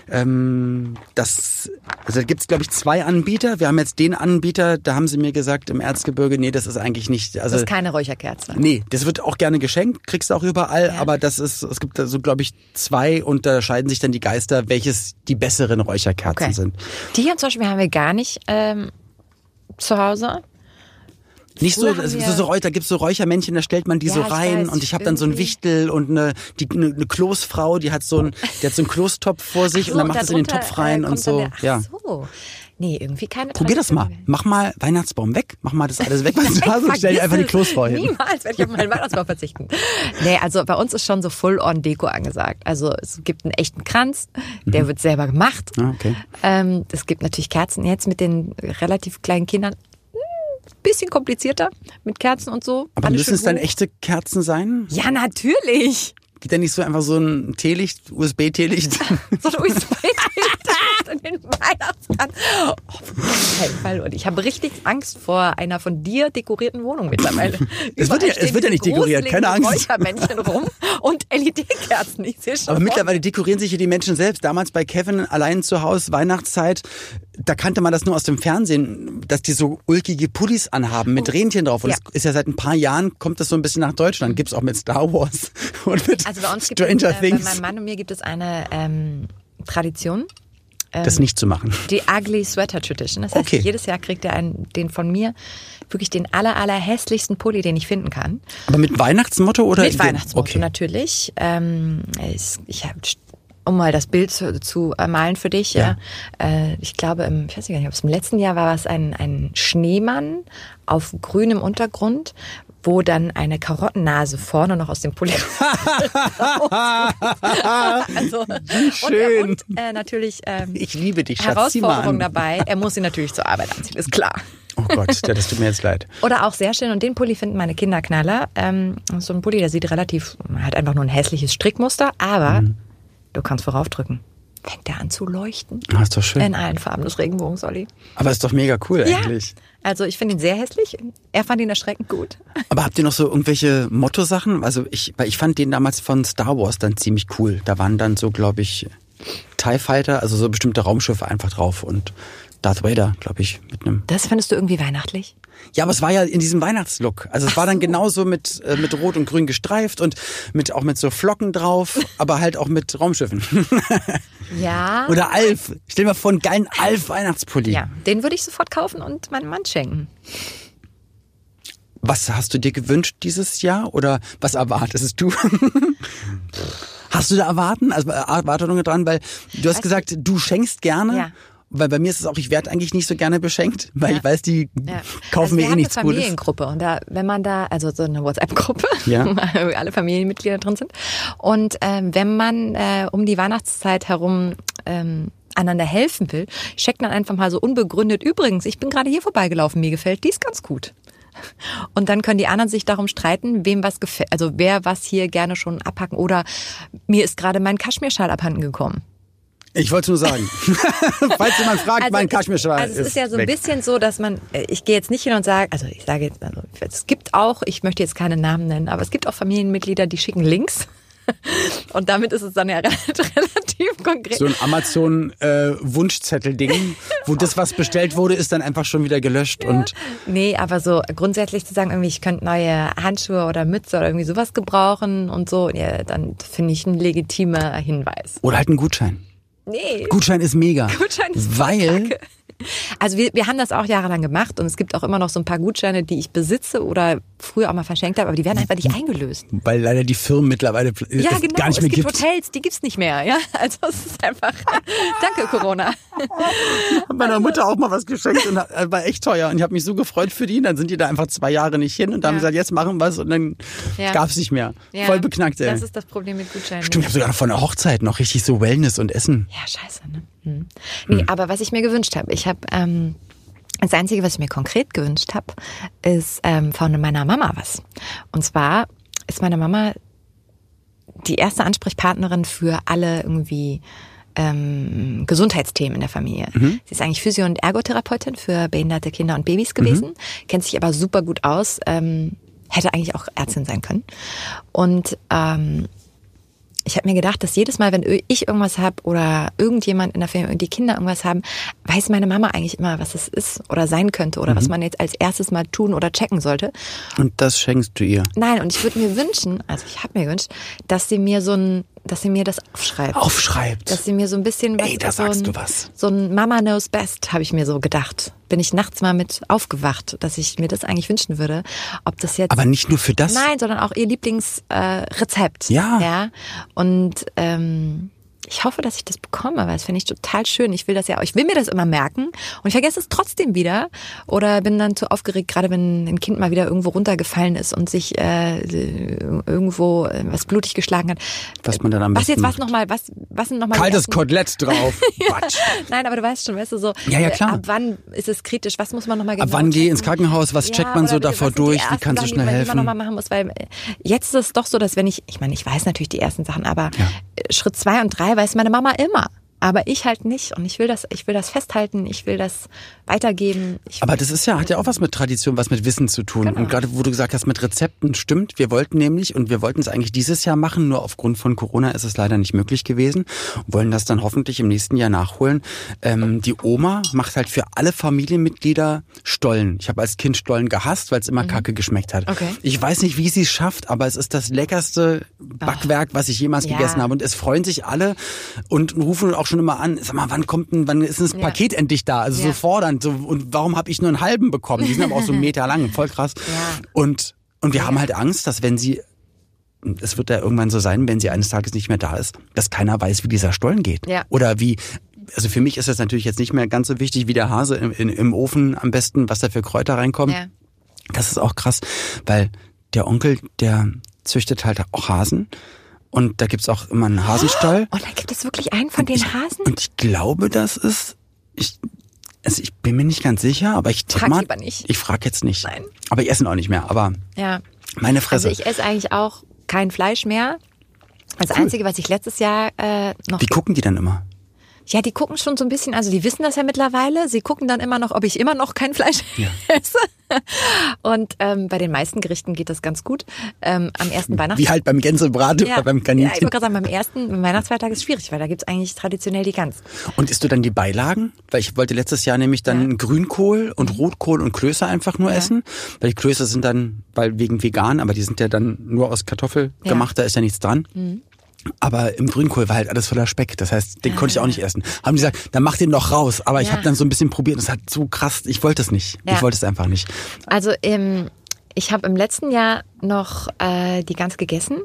Ähm, das, also da gibt's glaube ich zwei Anbieter. Wir haben jetzt den Anbieter, da haben sie mir gesagt im Erzgebirge, nee, das ist eigentlich nicht. Also Das ist keine Räucherkerze. Nee, das wird auch gerne geschenkt, kriegst du auch überall, Ja. aber das ist, es gibt da so, glaube ich, zwei und da scheiden sich dann die Geister, welches die besseren Räucherkerzen Okay. sind. Die hier zum Beispiel haben wir gar nicht ähm, zu Hause. Nicht so, so, so Räucher, da gibt's so Räuchermännchen, da stellt man die Ja, so rein weiß, und ich habe dann so ein. Wichtel und eine, die, eine, eine Kloßfrau, die hat so ein, die hat so einen Klostopf vor sich So, und dann macht es in den Topf rein äh, und so. Der, ach ja. so. Nee, irgendwie keine Probier das mal. Mach mal Weihnachtsbaum weg. Mach mal das alles weg, was [LAUGHS] du hast und stell dir einfach die es. hin. Niemals werde ich auf meinen [LAUGHS] Weihnachtsbaum verzichten. Nee, also bei uns ist schon so Full-on-Deko angesagt. Also es gibt einen echten Kranz, der wird selber gemacht. Ah, okay. Ähm, es gibt natürlich Kerzen jetzt mit den relativ kleinen Kindern. Bisschen komplizierter mit Kerzen und so. Aber müssen es dann echte Kerzen sein? Ja, natürlich. Geht da nicht so einfach so ein Teelicht, USB-Teelicht? [LAUGHS] So ein [LAUGHS] USB. den Weihnachtskranz. Auf keinen Fall. Und ich habe richtig Angst vor einer von dir dekorierten Wohnung mittlerweile. [LAUGHS] Es wird ja- es wird ja nicht dekoriert, keine Angst. Räuchermännchen rum und LED-Kerzen. Ich sehe schon. Aber vor mittlerweile dekorieren sich hier die Menschen selbst. Damals bei Kevin allein zu Hause, Weihnachtszeit, da kannte man das nur aus dem Fernsehen, dass die so ulkige Pullis anhaben mit Rentieren drauf. Und Ja. es ist ja seit ein paar Jahren, kommt das so ein bisschen nach Deutschland. Gibt's auch mit Star Wars [LAUGHS] und mit Also bei uns gibt Stranger es, äh, bei Things. meinem Mann und mir gibt es eine ähm, Tradition. Das nicht zu machen. Die Ugly Sweater Tradition. Das heißt, Okay. jedes Jahr kriegt er einen, den von mir wirklich den aller, aller hässlichsten Pulli, den ich finden kann. Aber mit Weihnachtsmotto oder? Mit Weihnachtsmotto Okay. natürlich. Ähm, es, ich habe um mal das Bild zu, zu äh, malen für dich. Ja. Äh, ich glaube, im, ich weiß nicht, ob es im letzten Jahr war, war es ein, ein Schneemann auf grünem Untergrund, wo dann eine Karottennase vorne noch aus dem Pulli [LAUGHS] also, schön. Und, und äh, natürlich ähm, Ich liebe dich, Schatz. Herausforderung dabei. Er muss sie natürlich zur Arbeit anziehen, ist klar. Oh Gott, ja, das tut mir jetzt leid. Oder auch sehr schön, und den Pulli finden meine Kinder knaller. Ähm, so ein Pulli, der sieht relativ, hat einfach nur ein hässliches Strickmuster, aber Mhm. du kannst voraufdrücken. Fängt der an zu leuchten. Ah, ist doch schön. In allen Farben des Regenbogens, Olli. Aber ist doch mega cool eigentlich. Also ich finde ihn sehr hässlich. Er fand ihn erschreckend gut. Aber habt ihr noch so irgendwelche Mottosachen? Also ich, weil ich fand den damals von Star Wars dann ziemlich cool. Da waren dann so, glaube ich, TIE Fighter, also so bestimmte Raumschiffe einfach drauf und Darth Vader, glaube ich, mit einem. Das findest du irgendwie weihnachtlich? Ja, aber es war ja in diesem Weihnachtslook. Also es war dann genauso mit, äh, mit Rot und Grün gestreift und mit auch mit so Flocken drauf, [LAUGHS] aber halt auch mit Raumschiffen. [LAUGHS] Ja. Oder Alf. Stell dir mal vor, einen geilen Alf-Weihnachtspulli. Ja, den würde ich sofort kaufen und meinem Mann schenken. Was hast du dir gewünscht dieses Jahr oder was erwartest du? [LAUGHS] hast du da erwarten, also Erwartungen dran, weil du hast gesagt, du schenkst gerne. Ja. Weil bei mir ist es auch, ich werde eigentlich nicht so gerne beschenkt, weil Ja. ich weiß, die Ja. kaufen also mir wir eh haben nichts eine Gutes. Familiengruppe und da, wenn man da, also so eine WhatsApp-Gruppe, Ja. [LAUGHS] wo alle Familienmitglieder drin sind. Und ähm, wenn man äh, um die Weihnachtszeit herum ähm, einander helfen will, checkt man einfach mal so unbegründet. Übrigens, ich bin gerade hier vorbeigelaufen, mir gefällt dies ganz gut. Und dann können die anderen sich darum streiten, wem was gefällt, also wer was hier gerne schon abhacken oder mir ist gerade mein Kaschmirschal abhanden gekommen. Ich wollte nur sagen, [LAUGHS] falls jemand fragt, mein ich- Kaschmirschal Also es ist, ja so ein weg. bisschen so, dass man, äh, ich gehe jetzt nicht hin und sage, also ich sage jetzt, also es gibt auch, ich möchte jetzt keine Namen nennen, aber es gibt auch Familienmitglieder, die schicken Links. [LAUGHS] Und damit ist es dann ja [LAUGHS] relativ konkret. So ein Amazon-Wunschzettel-Ding, wo das, was bestellt wurde, ist dann einfach schon wieder gelöscht und Nee, aber so grundsätzlich zu sagen, irgendwie, ich könnte neue Handschuhe oder Mütze oder irgendwie sowas gebrauchen und so, ja, dann finde ich ein legitimer Hinweis. oder halt ein Gutschein. Nee. Gutschein ist mega. Gutschein ist weil kacke. Also wir, wir haben das auch jahrelang gemacht und es gibt auch immer noch so ein paar Gutscheine, die ich besitze oder früher auch mal verschenkt habe, aber die werden einfach nicht eingelöst. weil leider die Firmen mittlerweile Ja, es genau. gar nicht es mehr gibt, gibt. Hotels, die gibt's nicht mehr. Ja, [LAUGHS] also es ist einfach. [LAUGHS] Danke Corona. [LAUGHS] Hab meiner Mutter auch mal was geschenkt und äh, war echt teuer und ich habe mich so gefreut für die. Und dann sind die da einfach zwei Jahre nicht hin und dann haben Ja. gesagt, jetzt machen wir's und dann Ja. gab's nicht mehr. Ja, Voll beknackt, ey. Das ist das Problem mit Gutscheinen. Stimmt, ich habe sogar noch von der Hochzeit noch richtig so Wellness und Essen. Ja, scheiße. Ne? Hm. Nee, aber was ich mir gewünscht habe, ich habe ähm, das Einzige, was ich mir konkret gewünscht habe, ist ähm, von meiner Mama was. Und zwar ist meine Mama die erste Ansprechpartnerin für alle irgendwie ähm, Gesundheitsthemen in der Familie. Sie ist eigentlich Physio- und Ergotherapeutin für behinderte Kinder und Babys gewesen, kennt sich aber super gut aus, ähm, hätte eigentlich auch Ärztin sein können. Und ähm, ich habe mir gedacht, dass jedes Mal, wenn ich irgendwas habe oder irgendjemand in der Familie, die Kinder irgendwas haben, weiß meine Mama eigentlich immer, was es ist oder sein könnte oder was man jetzt als erstes mal tun oder checken sollte. Und das schenkst du ihr. Nein, und ich würde mir wünschen, also ich habe mir gewünscht, dass sie mir so ein, dass sie mir das aufschreibt. Aufschreibt. Dass sie mir so ein bisschen was. Ey, da so sagst ein, du was. So ein Mama knows best, habe ich mir so gedacht. Bin ich nachts mal mit aufgewacht, dass ich mir das eigentlich wünschen würde. Ob das jetzt. Aber nicht nur für das. Nein, sondern auch ihr Lieblingsrezept. Äh. Ja. Ja. Und ähm, ich hoffe, dass ich das bekomme, weil das finde ich total schön. Ich will das ja ich will mir das immer merken und ich vergesse es trotzdem wieder oder bin dann zu aufgeregt, gerade wenn ein Kind mal wieder irgendwo runtergefallen ist und sich äh, irgendwo äh, was blutig geschlagen hat. Was man dann am Was jetzt was nochmal, was, was sind nochmal Kaltes Kotelett drauf. [LAUGHS] Quatsch. Nein, aber du weißt schon, weißt du so. Ja, ja, klar. äh, Ab wann ist es kritisch? Was muss man nochmal genau Ab wann geh ins Krankenhaus? Was checkt man so davor durch? Wie kannst du schnell die man, helfen? man nochmal machen muss, weil äh, jetzt ist es doch so, dass wenn ich, ich meine, ich weiß natürlich die ersten Sachen, aber Ja. Schritt zwei und drei weiß meine Mama immer. Aber ich halt nicht. Und ich will das, ich will das festhalten, ich will das weitergeben. Ich Aber das ist ja, hat ja auch was mit Tradition, was mit Wissen zu tun. Genau. Und gerade wo du gesagt hast, mit Rezepten stimmt. Wir wollten nämlich, und wir wollten es eigentlich dieses Jahr machen, nur aufgrund von Corona ist es leider nicht möglich gewesen. Wollen das dann hoffentlich im nächsten Jahr nachholen. Ähm, die Oma macht halt für alle Familienmitglieder Stollen. Ich habe als Kind Stollen gehasst, weil es immer kacke geschmeckt hat. Mhm. Okay. Ich weiß nicht, wie sie es schafft, aber es ist das leckerste Backwerk, was ich jemals Ja. gegessen habe. Und es freuen sich alle und rufen auch schon immer an, sag mal, wann kommt denn, wann ist denn das Ja. Paket endlich da? Also so Ja. fordernd. So, und warum habe ich nur einen halben bekommen? Die sind aber auch so [LAUGHS] einen Meter lang, voll krass. Ja. Und, und wir haben halt Angst, dass wenn sie, es wird ja irgendwann so sein, wenn sie eines Tages nicht mehr da ist, dass keiner weiß, wie dieser Stollen geht. Ja. Oder wie, also für mich ist das natürlich jetzt nicht mehr ganz so wichtig, wie der Hase im, in, im Ofen am besten, was da für Kräuter reinkommen. Ja. Das ist auch krass, weil der Onkel, der züchtet halt auch Hasen. Und da gibt's auch immer einen Hasenstall. Und da gibt es wirklich einen von den ich, Hasen? Und ich glaube, das ist. Ich, also ich bin mir nicht ganz sicher, aber ich tippe mal. lieber nicht. Ich frage jetzt nicht. Nein. Aber ich esse ihn auch nicht mehr. Aber Ja. meine Fresse. Also ich esse eigentlich auch kein Fleisch mehr. Das Einzige, was ich letztes Jahr äh, noch Wie gucken die dann immer? Ja, die gucken schon so ein bisschen, also die wissen das ja mittlerweile. Sie gucken dann immer noch, ob ich immer noch kein Fleisch esse. Und ähm, bei den meisten Gerichten geht das ganz gut. Ähm, am ersten Weihnachts Wie halt beim Gänsebraten oder beim ja, ich Kaninchen. wollte gerade sagen, beim ersten beim Weihnachtsfeiertag ist schwierig, weil da gibt's eigentlich traditionell die Gans. und isst du dann die Beilagen? Weil ich wollte letztes Jahr nämlich dann Grünkohl und Rotkohl und Klöße einfach nur essen. Weil die Klöße sind dann, weil wegen vegan, aber die sind ja dann nur aus Kartoffel Ja. gemacht, da ist ja nichts dran. Aber im Grünkohl war halt alles voller Speck. Das heißt, den konnte ich auch nicht essen. Haben die gesagt, dann mach den doch raus. Aber ich Ja. habe dann so ein bisschen probiert und es hat so krass, ich wollte es nicht. Ja. Ich wollte es einfach nicht. Also ähm, ich habe im letzten Jahr noch äh, die Gans gegessen.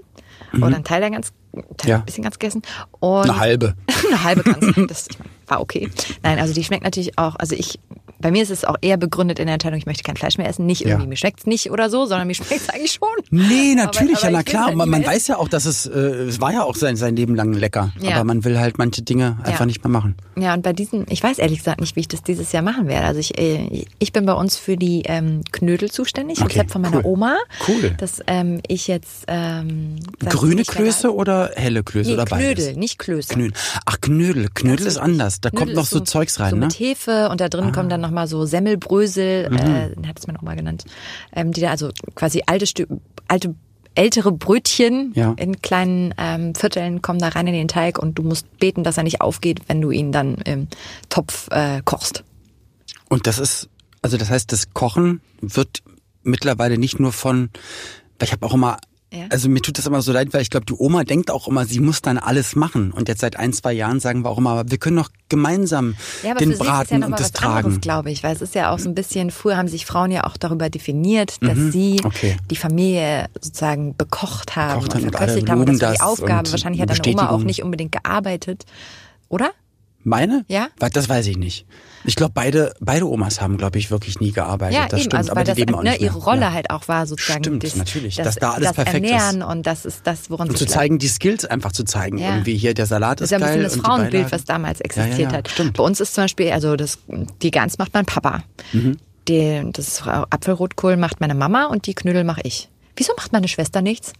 Oder einen Teil der Gans, Teil, Ja. ein bisschen Gans gegessen. Und Eine halbe. [LAUGHS] eine halbe Gans. Das war okay. Nein, also die schmeckt natürlich auch, also ich, bei mir ist es auch eher begründet in der Entscheidung, ich möchte kein Fleisch mehr essen. Nicht irgendwie, Ja. mir schmeckt's nicht oder so, sondern mir [LAUGHS] schmeckt's eigentlich schon. Nee, natürlich, aber ja, na klar. halt man man weiß ja auch, dass es, äh, es war ja auch sein, sein Leben lang lecker. Ja. Aber man will halt manche Dinge einfach nicht mehr machen. Ja, und bei diesen, ich weiß ehrlich gesagt nicht, wie ich das dieses Jahr machen werde. Also ich, äh, ich bin bei uns für die ähm, Knödel zuständig, Okay, Rezept von meiner cool. Oma. Cool. Dass ähm, ich jetzt ähm, Grüne Klöße oder helle Klöße Nee, oder beides? Knödel, nicht Klöße. Knödel. Ach, Knödel. Knödel ist anders. Da kommt Knödel noch ist so, Zeugs rein, so ne? mit Hefe und da drin kommen dann nochmal so Semmelbrösel, äh, hat es meine Oma genannt, ähm, die da also quasi alte, Stü alte ältere Brötchen Ja. in kleinen ähm, Vierteln kommen da rein in den Teig und du musst beten, dass er nicht aufgeht, wenn du ihn dann im Topf äh, kochst. Und das ist, also das heißt, das Kochen wird mittlerweile nicht nur von, weil ich habe auch immer, Ja. also mir tut das immer so leid, weil ich glaube, die Oma denkt auch immer, sie muss dann alles machen. Und jetzt seit ein, zwei Jahren sagen wir auch immer, aber wir können doch gemeinsam Ja, den sie ja Braten noch und das Tragen. glaube ich, weil es ist ja auch so ein bisschen, früher haben sich Frauen ja auch darüber definiert, dass sie Mhm. okay. die Familie sozusagen bekocht haben Bekocht und verköstigt haben. Und das war die Aufgabe. Wahrscheinlich hat deine Oma auch nicht unbedingt gearbeitet. Oder? Meine? Ja. Das weiß ich nicht. Ich glaube, beide, beide Omas haben, glaube ich, wirklich nie gearbeitet. Ja, das eben, stimmt, also aber weil die das leben auch ne, nicht mehr. ihre Rolle ja. halt auch war sozusagen Stimmt, das, natürlich, das, dass da alles das perfekt ist. Ernähren und das ist das, woran Und zu zeigen, die Skills einfach zu zeigen. Ja. Irgendwie hier der Salat Das ist ist ja ein geil. bisschen das Frauenbild, was damals existiert ja, ja, hat. Stimmt. Bei uns ist zum Beispiel, also das, die Gans macht mein Papa. Mhm. Die, das Apfelrotkohl macht meine Mama und die Knödel mache ich. Wieso macht meine Schwester nichts?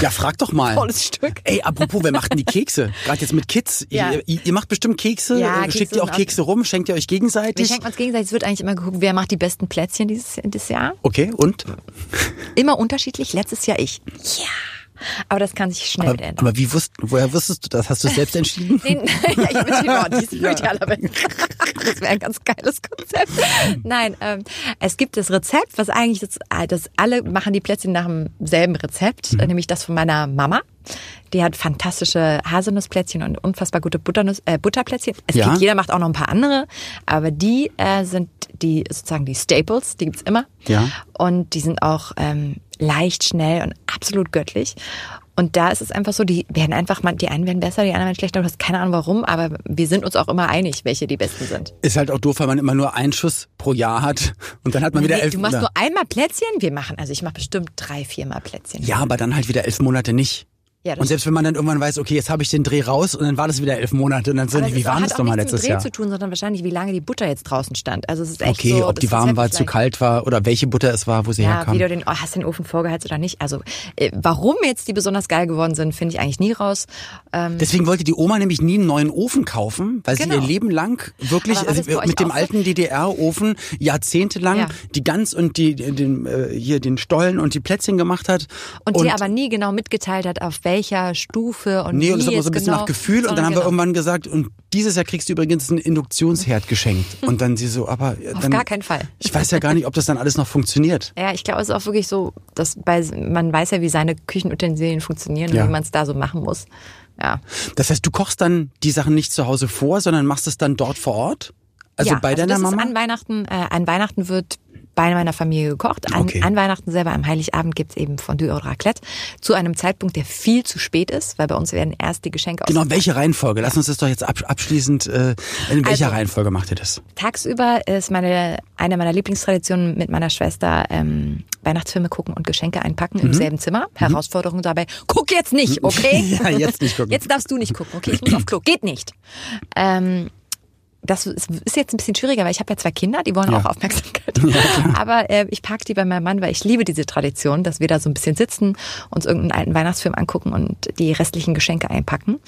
Ja, frag doch mal. Tolles Stück. Ey, apropos, wer macht denn die Kekse? Gerade jetzt mit Kids. Ja. Ihr, ihr, macht bestimmt Kekse. Ja, Äh, Kekse Schickt ihr auch Kekse rum? Schenkt ihr euch Wir gegenseitig? schenken uns gegenseitig. Es wird eigentlich immer geguckt, wer macht die besten Plätzchen dieses, dieses Jahr. Okay, und? Immer unterschiedlich. Letztes Jahr ich. Ja. Aber das kann sich schnell Aber, ändern. aber wie wusst, woher wusstest du das? Hast du es selbst entschieden? [LAUGHS] Nee, [LAUGHS] ja, ich bin oh, die ist [LAUGHS] idealerweise. Das wäre ein ganz geiles Konzept. Nein, ähm, es gibt das Rezept, was eigentlich das, äh, das alle machen die Plätzchen nach demselben Rezept, Mhm. nämlich das von meiner Mama. Die hat fantastische Haselnussplätzchen und unfassbar gute Butternuss, äh, Butterplätzchen. Es Ja. gibt, jeder macht auch noch ein paar andere, aber die äh, sind die sozusagen die Staples, die gibt's immer. Ja. Und die sind auch ähm, leicht, schnell und absolut göttlich. Und da ist es einfach so, die werden einfach, mal, die einen werden besser, die anderen werden schlechter. Du hast keine Ahnung warum, aber wir sind uns auch immer einig, welche die besten sind. Ist halt auch doof, weil man immer nur einen Schuss pro Jahr hat [LAUGHS] und dann hat man wieder Nee, elf du machst Monate. nur einmal Plätzchen, wir machen, also ich mache bestimmt drei, viermal Plätzchen. Ja, aber dann halt wieder elf Monate nicht. Ja, und selbst wenn man dann irgendwann weiß, okay, jetzt habe ich den Dreh raus und dann war das wieder elf Monate und dann so, wie war das doch mal letztes Dreh Jahr? zu tun, sondern wahrscheinlich, wie lange die Butter jetzt draußen stand. Also es ist echt Okay, so, ob die warm ja war, zu kalt war oder welche Butter es war, wo sie Ja, herkam. wie du den, oh, hast du den Ofen vorgeheizt oder nicht? Also, äh, warum jetzt die besonders geil geworden sind, finde ich eigentlich nie raus. Ähm, Deswegen wollte die Oma nämlich nie einen neuen Ofen kaufen, weil sie Genau. ihr Leben lang wirklich also mit dem alten DDR-Ofen jahrzehntelang Ja. die Gans und die den äh, hier den Stollen und die Plätzchen gemacht hat und, dir aber nie genau mitgeteilt hat, auf welcher Stufe und Nee, und das war jetzt so ein bisschen genau, nach Gefühl. Und dann haben wir genau. irgendwann gesagt, und dieses Jahr kriegst du übrigens einen Induktionsherd geschenkt. Und dann sie so, aber Auf dann, gar keinen Fall. Ich weiß ja gar nicht, ob das dann alles noch funktioniert. Ja, ich glaube, es ist auch wirklich so, dass bei, man weiß ja, wie seine Küchenutensilien funktionieren Ja. und wie man es da so machen muss. Ja. Das heißt, du kochst dann die Sachen nicht zu Hause vor, sondern machst es dann dort vor Ort? Also ja, bei deiner das Mama? Ist an Weihnachten, äh, an Weihnachten wird bei meiner Familie gekocht. An, Okay. an Weihnachten selber, am Heiligabend gibt's eben Fondue oder Raclette. Zu einem Zeitpunkt, der viel zu spät ist, weil bei uns werden erst die Geschenke Genau, welche Reihenfolge? Lass uns das doch jetzt ab, abschließend, äh, in welcher Also- Reihenfolge macht ihr das? Tagsüber ist meine eine meiner Lieblingstraditionen mit meiner Schwester ähm, Weihnachtsfilme gucken und Geschenke einpacken im selben Zimmer. Herausforderung dabei: Guck jetzt nicht, okay? [LAUGHS] Ja, jetzt nicht gucken. Jetzt darfst du nicht gucken, okay? Ich muss [CLEARS THROAT] auf Klo. Geht nicht. Ähm, das ist jetzt ein bisschen schwieriger, weil ich habe ja zwei Kinder, die wollen Ja. auch Aufmerksamkeit. [LAUGHS] Aber äh, ich park die bei meinem Mann, weil ich liebe diese Tradition, dass wir da so ein bisschen sitzen, uns irgendeinen alten Weihnachtsfilm angucken und die restlichen Geschenke einpacken.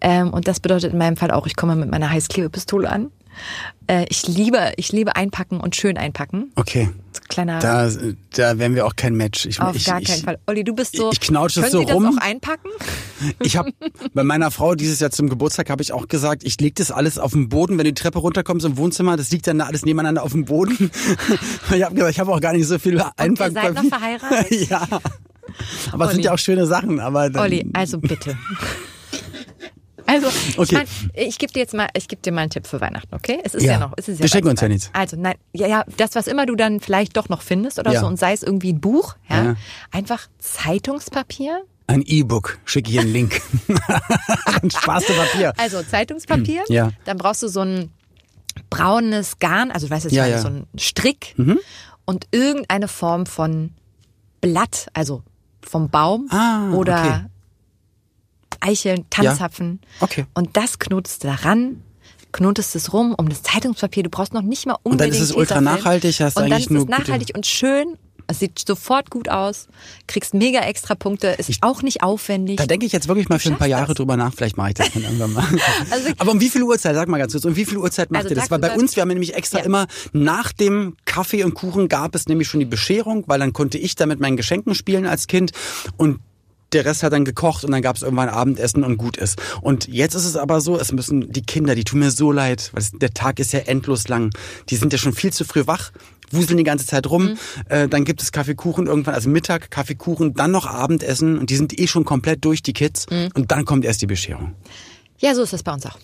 Ähm, und das bedeutet in meinem Fall auch, ich komme mit meiner Heißklebepistole an. Äh, ich liebe, ich liebe einpacken und schön einpacken. Okay. So Kleiner. Da, da wären wir auch kein Match. Ich, auf ich, gar ich, keinen Fall. Olli, du bist so. ich knautsche können so Sie das rum. auch einpacken? [LAUGHS] Ich habe bei meiner Frau dieses Jahr zum Geburtstag habe ich auch gesagt, ich leg das alles auf den Boden, wenn du die Treppe runterkommst im Wohnzimmer, das liegt dann da alles nebeneinander auf dem Boden. [LAUGHS] ich habe gesagt, ich habe auch gar nicht so viel Einpack. ihr seid noch [LAUGHS] verheiratet? ja. Aber es sind Olli. ja auch schöne Sachen, aber dann, Olli, also bitte. Also, Okay. ich, mein, ich gebe dir jetzt mal, ich gebe dir mal einen Tipp für Weihnachten, okay? Es ist ja, Ja. noch, es ist ja Wir schenken bald uns ja nichts. Also, nein, ja, ja, das, was immer du dann vielleicht doch noch findest oder Ja. so, und sei es irgendwie ein Buch, ja, Ja. einfach Zeitungspapier. ein E-Book, schicke hier einen Link. [LAUGHS] ein Spaß zu Papier. Also Zeitungspapier. Ja. Dann brauchst du so ein braunes Garn, also du weißt jetzt Ja, ja, ja. Mhm. so ein Strick und irgendeine Form von Blatt, also vom Baum Ah, oder okay. Eicheln, Tanzapfen. Okay. Und das knotest du daran, knotest es rum um das Zeitungspapier. Du brauchst noch nicht mal dann unbedingt ist es ultra nachhaltig, hast Und dann eigentlich ist es nachhaltig und schön. Es sieht sofort gut aus, kriegst mega extra Punkte, ist auch nicht aufwendig. Da denke ich jetzt wirklich mal für ein paar Jahre das. drüber nach. Vielleicht mache ich das dann irgendwann mal. [LAUGHS] Also- Aber um wie viel Uhrzeit? Sag mal ganz kurz. Um wie viel Uhrzeit macht Also ihr das? Weil bei uns, wir haben nämlich extra Ja. immer nach dem Kaffee und Kuchen gab es nämlich schon die Bescherung, weil dann konnte ich da mit meinen Geschenken spielen als Kind und der Rest hat dann gekocht und dann gab es irgendwann Abendessen und gut ist. Und jetzt ist es aber so, es müssen die Kinder, die tun mir so leid, weil es, der Tag ist ja endlos lang. Die sind ja schon viel zu früh wach, wuseln die ganze Zeit rum. Äh, dann gibt es Kaffeekuchen irgendwann, also Mittag, Kaffeekuchen, dann noch Abendessen und die sind eh schon komplett durch, die Kids. Und dann kommt erst die Bescherung. Ja, so ist das bei uns auch.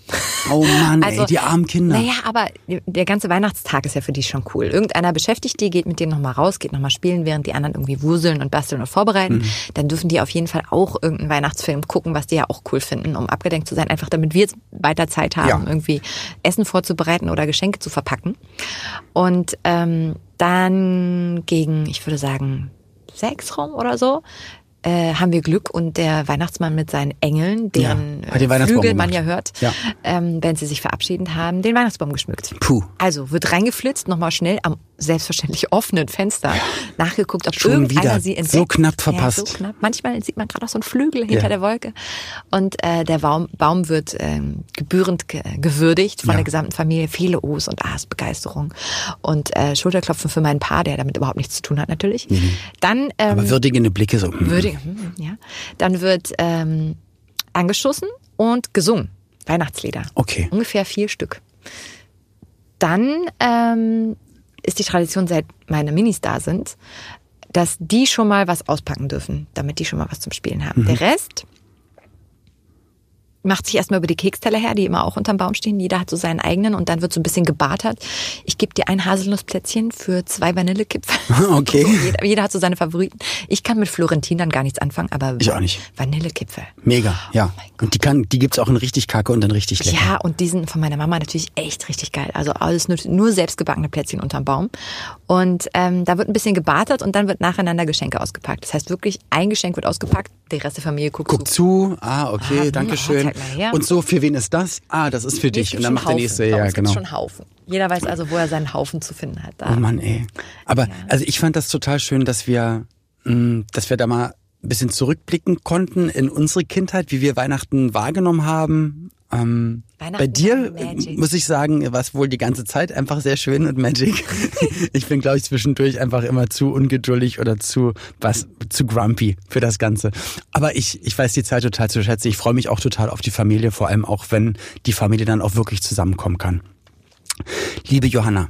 Oh Mann, ey, die armen Kinder. Naja, aber der ganze Weihnachtstag ist ja für die schon cool. Irgendeiner beschäftigt die, geht mit denen nochmal raus, geht nochmal spielen, während die anderen irgendwie wuseln und basteln und vorbereiten. Mhm. Dann dürfen die auf jeden Fall auch irgendeinen Weihnachtsfilm gucken, was die ja auch cool finden, um abgedenkt zu sein. Einfach damit wir jetzt weiter Zeit haben, Ja. irgendwie Essen vorzubereiten oder Geschenke zu verpacken. Und ähm, dann gegen, ich würde sagen, sechs rum oder so, äh, haben wir Glück und der Weihnachtsmann mit seinen Engeln, deren Ja, äh, Flügel man ja hört, Ja. ähm, wenn sie sich verabschieden haben, den Weihnachtsbaum geschmückt. Puh. Also wird reingeflitzt, nochmal schnell am selbstverständlich [LAUGHS] offenen Fenster nachgeguckt, ob Schon irgendeiner wieder. sie entdeckt. So knapp verpasst. Ja, so knapp. Manchmal sieht man gerade auch so einen Flügel hinter Ja. der Wolke. Und äh, der Baum, Baum wird ähm, gebührend ge gewürdigt von Ja. der gesamten Familie. Viele O's und A's, Begeisterung. Und äh, Schulterklopfen für meinen Paar, der damit überhaupt nichts zu tun hat natürlich. Dann ähm, Aber würdigende Blicke so. hm. Würde, hm, ja. Dann wird ähm, angeschossen und gesungen. Weihnachtslieder. Okay. Ungefähr vier Stück. Dann ähm, ist die Tradition, seit meine Minis da sind, dass die schon mal was auspacken dürfen, damit die schon mal was zum Spielen haben. Mhm. Der Rest macht sich erstmal über die Keksteller her, die immer auch unterm Baum stehen. Jeder hat so seinen eigenen und dann wird so ein bisschen gebartert. Ich gebe dir ein Haselnussplätzchen für zwei Vanillekipferl. [LAUGHS] Okay. So, jeder, jeder hat so seine Favoriten. Ich kann mit Florentin dann gar nichts anfangen, aber Ich auch nicht. Vanillekipferl. Mega, ja. und die kann, die gibt's auch in richtig kacke und dann richtig lecker. Ja, und die sind von meiner Mama natürlich echt richtig geil. Also alles nur, nur selbstgebackene Plätzchen unterm Baum. Und ähm, da wird ein bisschen gebartert und dann wird nacheinander Geschenke ausgepackt. Das heißt wirklich, ein Geschenk wird ausgepackt, der Rest der Familie guckt, Guck zu. zu. Ah, okay, Ah, danke hm, schön. her. Und so, für wen ist das? Ah, das ist für Nee, dich. Und dann macht der Haufen. nächste, Bei ja, genau. schon Haufen. Jeder weiß also, wo er seinen Haufen zu finden hat. Da. Oh Mann, ey. Aber also ich fand das total schön, dass wir, mh, dass wir da mal ein bisschen zurückblicken konnten in unsere Kindheit, wie wir Weihnachten wahrgenommen haben. Ähm, bei dir Magic. muss ich sagen, war es wohl die ganze Zeit einfach sehr schön und Magic. [LAUGHS] ich bin, glaube ich, zwischendurch einfach immer zu ungeduldig oder zu was zu grumpy für das Ganze. Aber ich, ich weiß die Zeit total zu schätzen. Ich freue mich auch total auf die Familie, vor allem auch, wenn die Familie dann auch wirklich zusammenkommen kann. Liebe Johanna,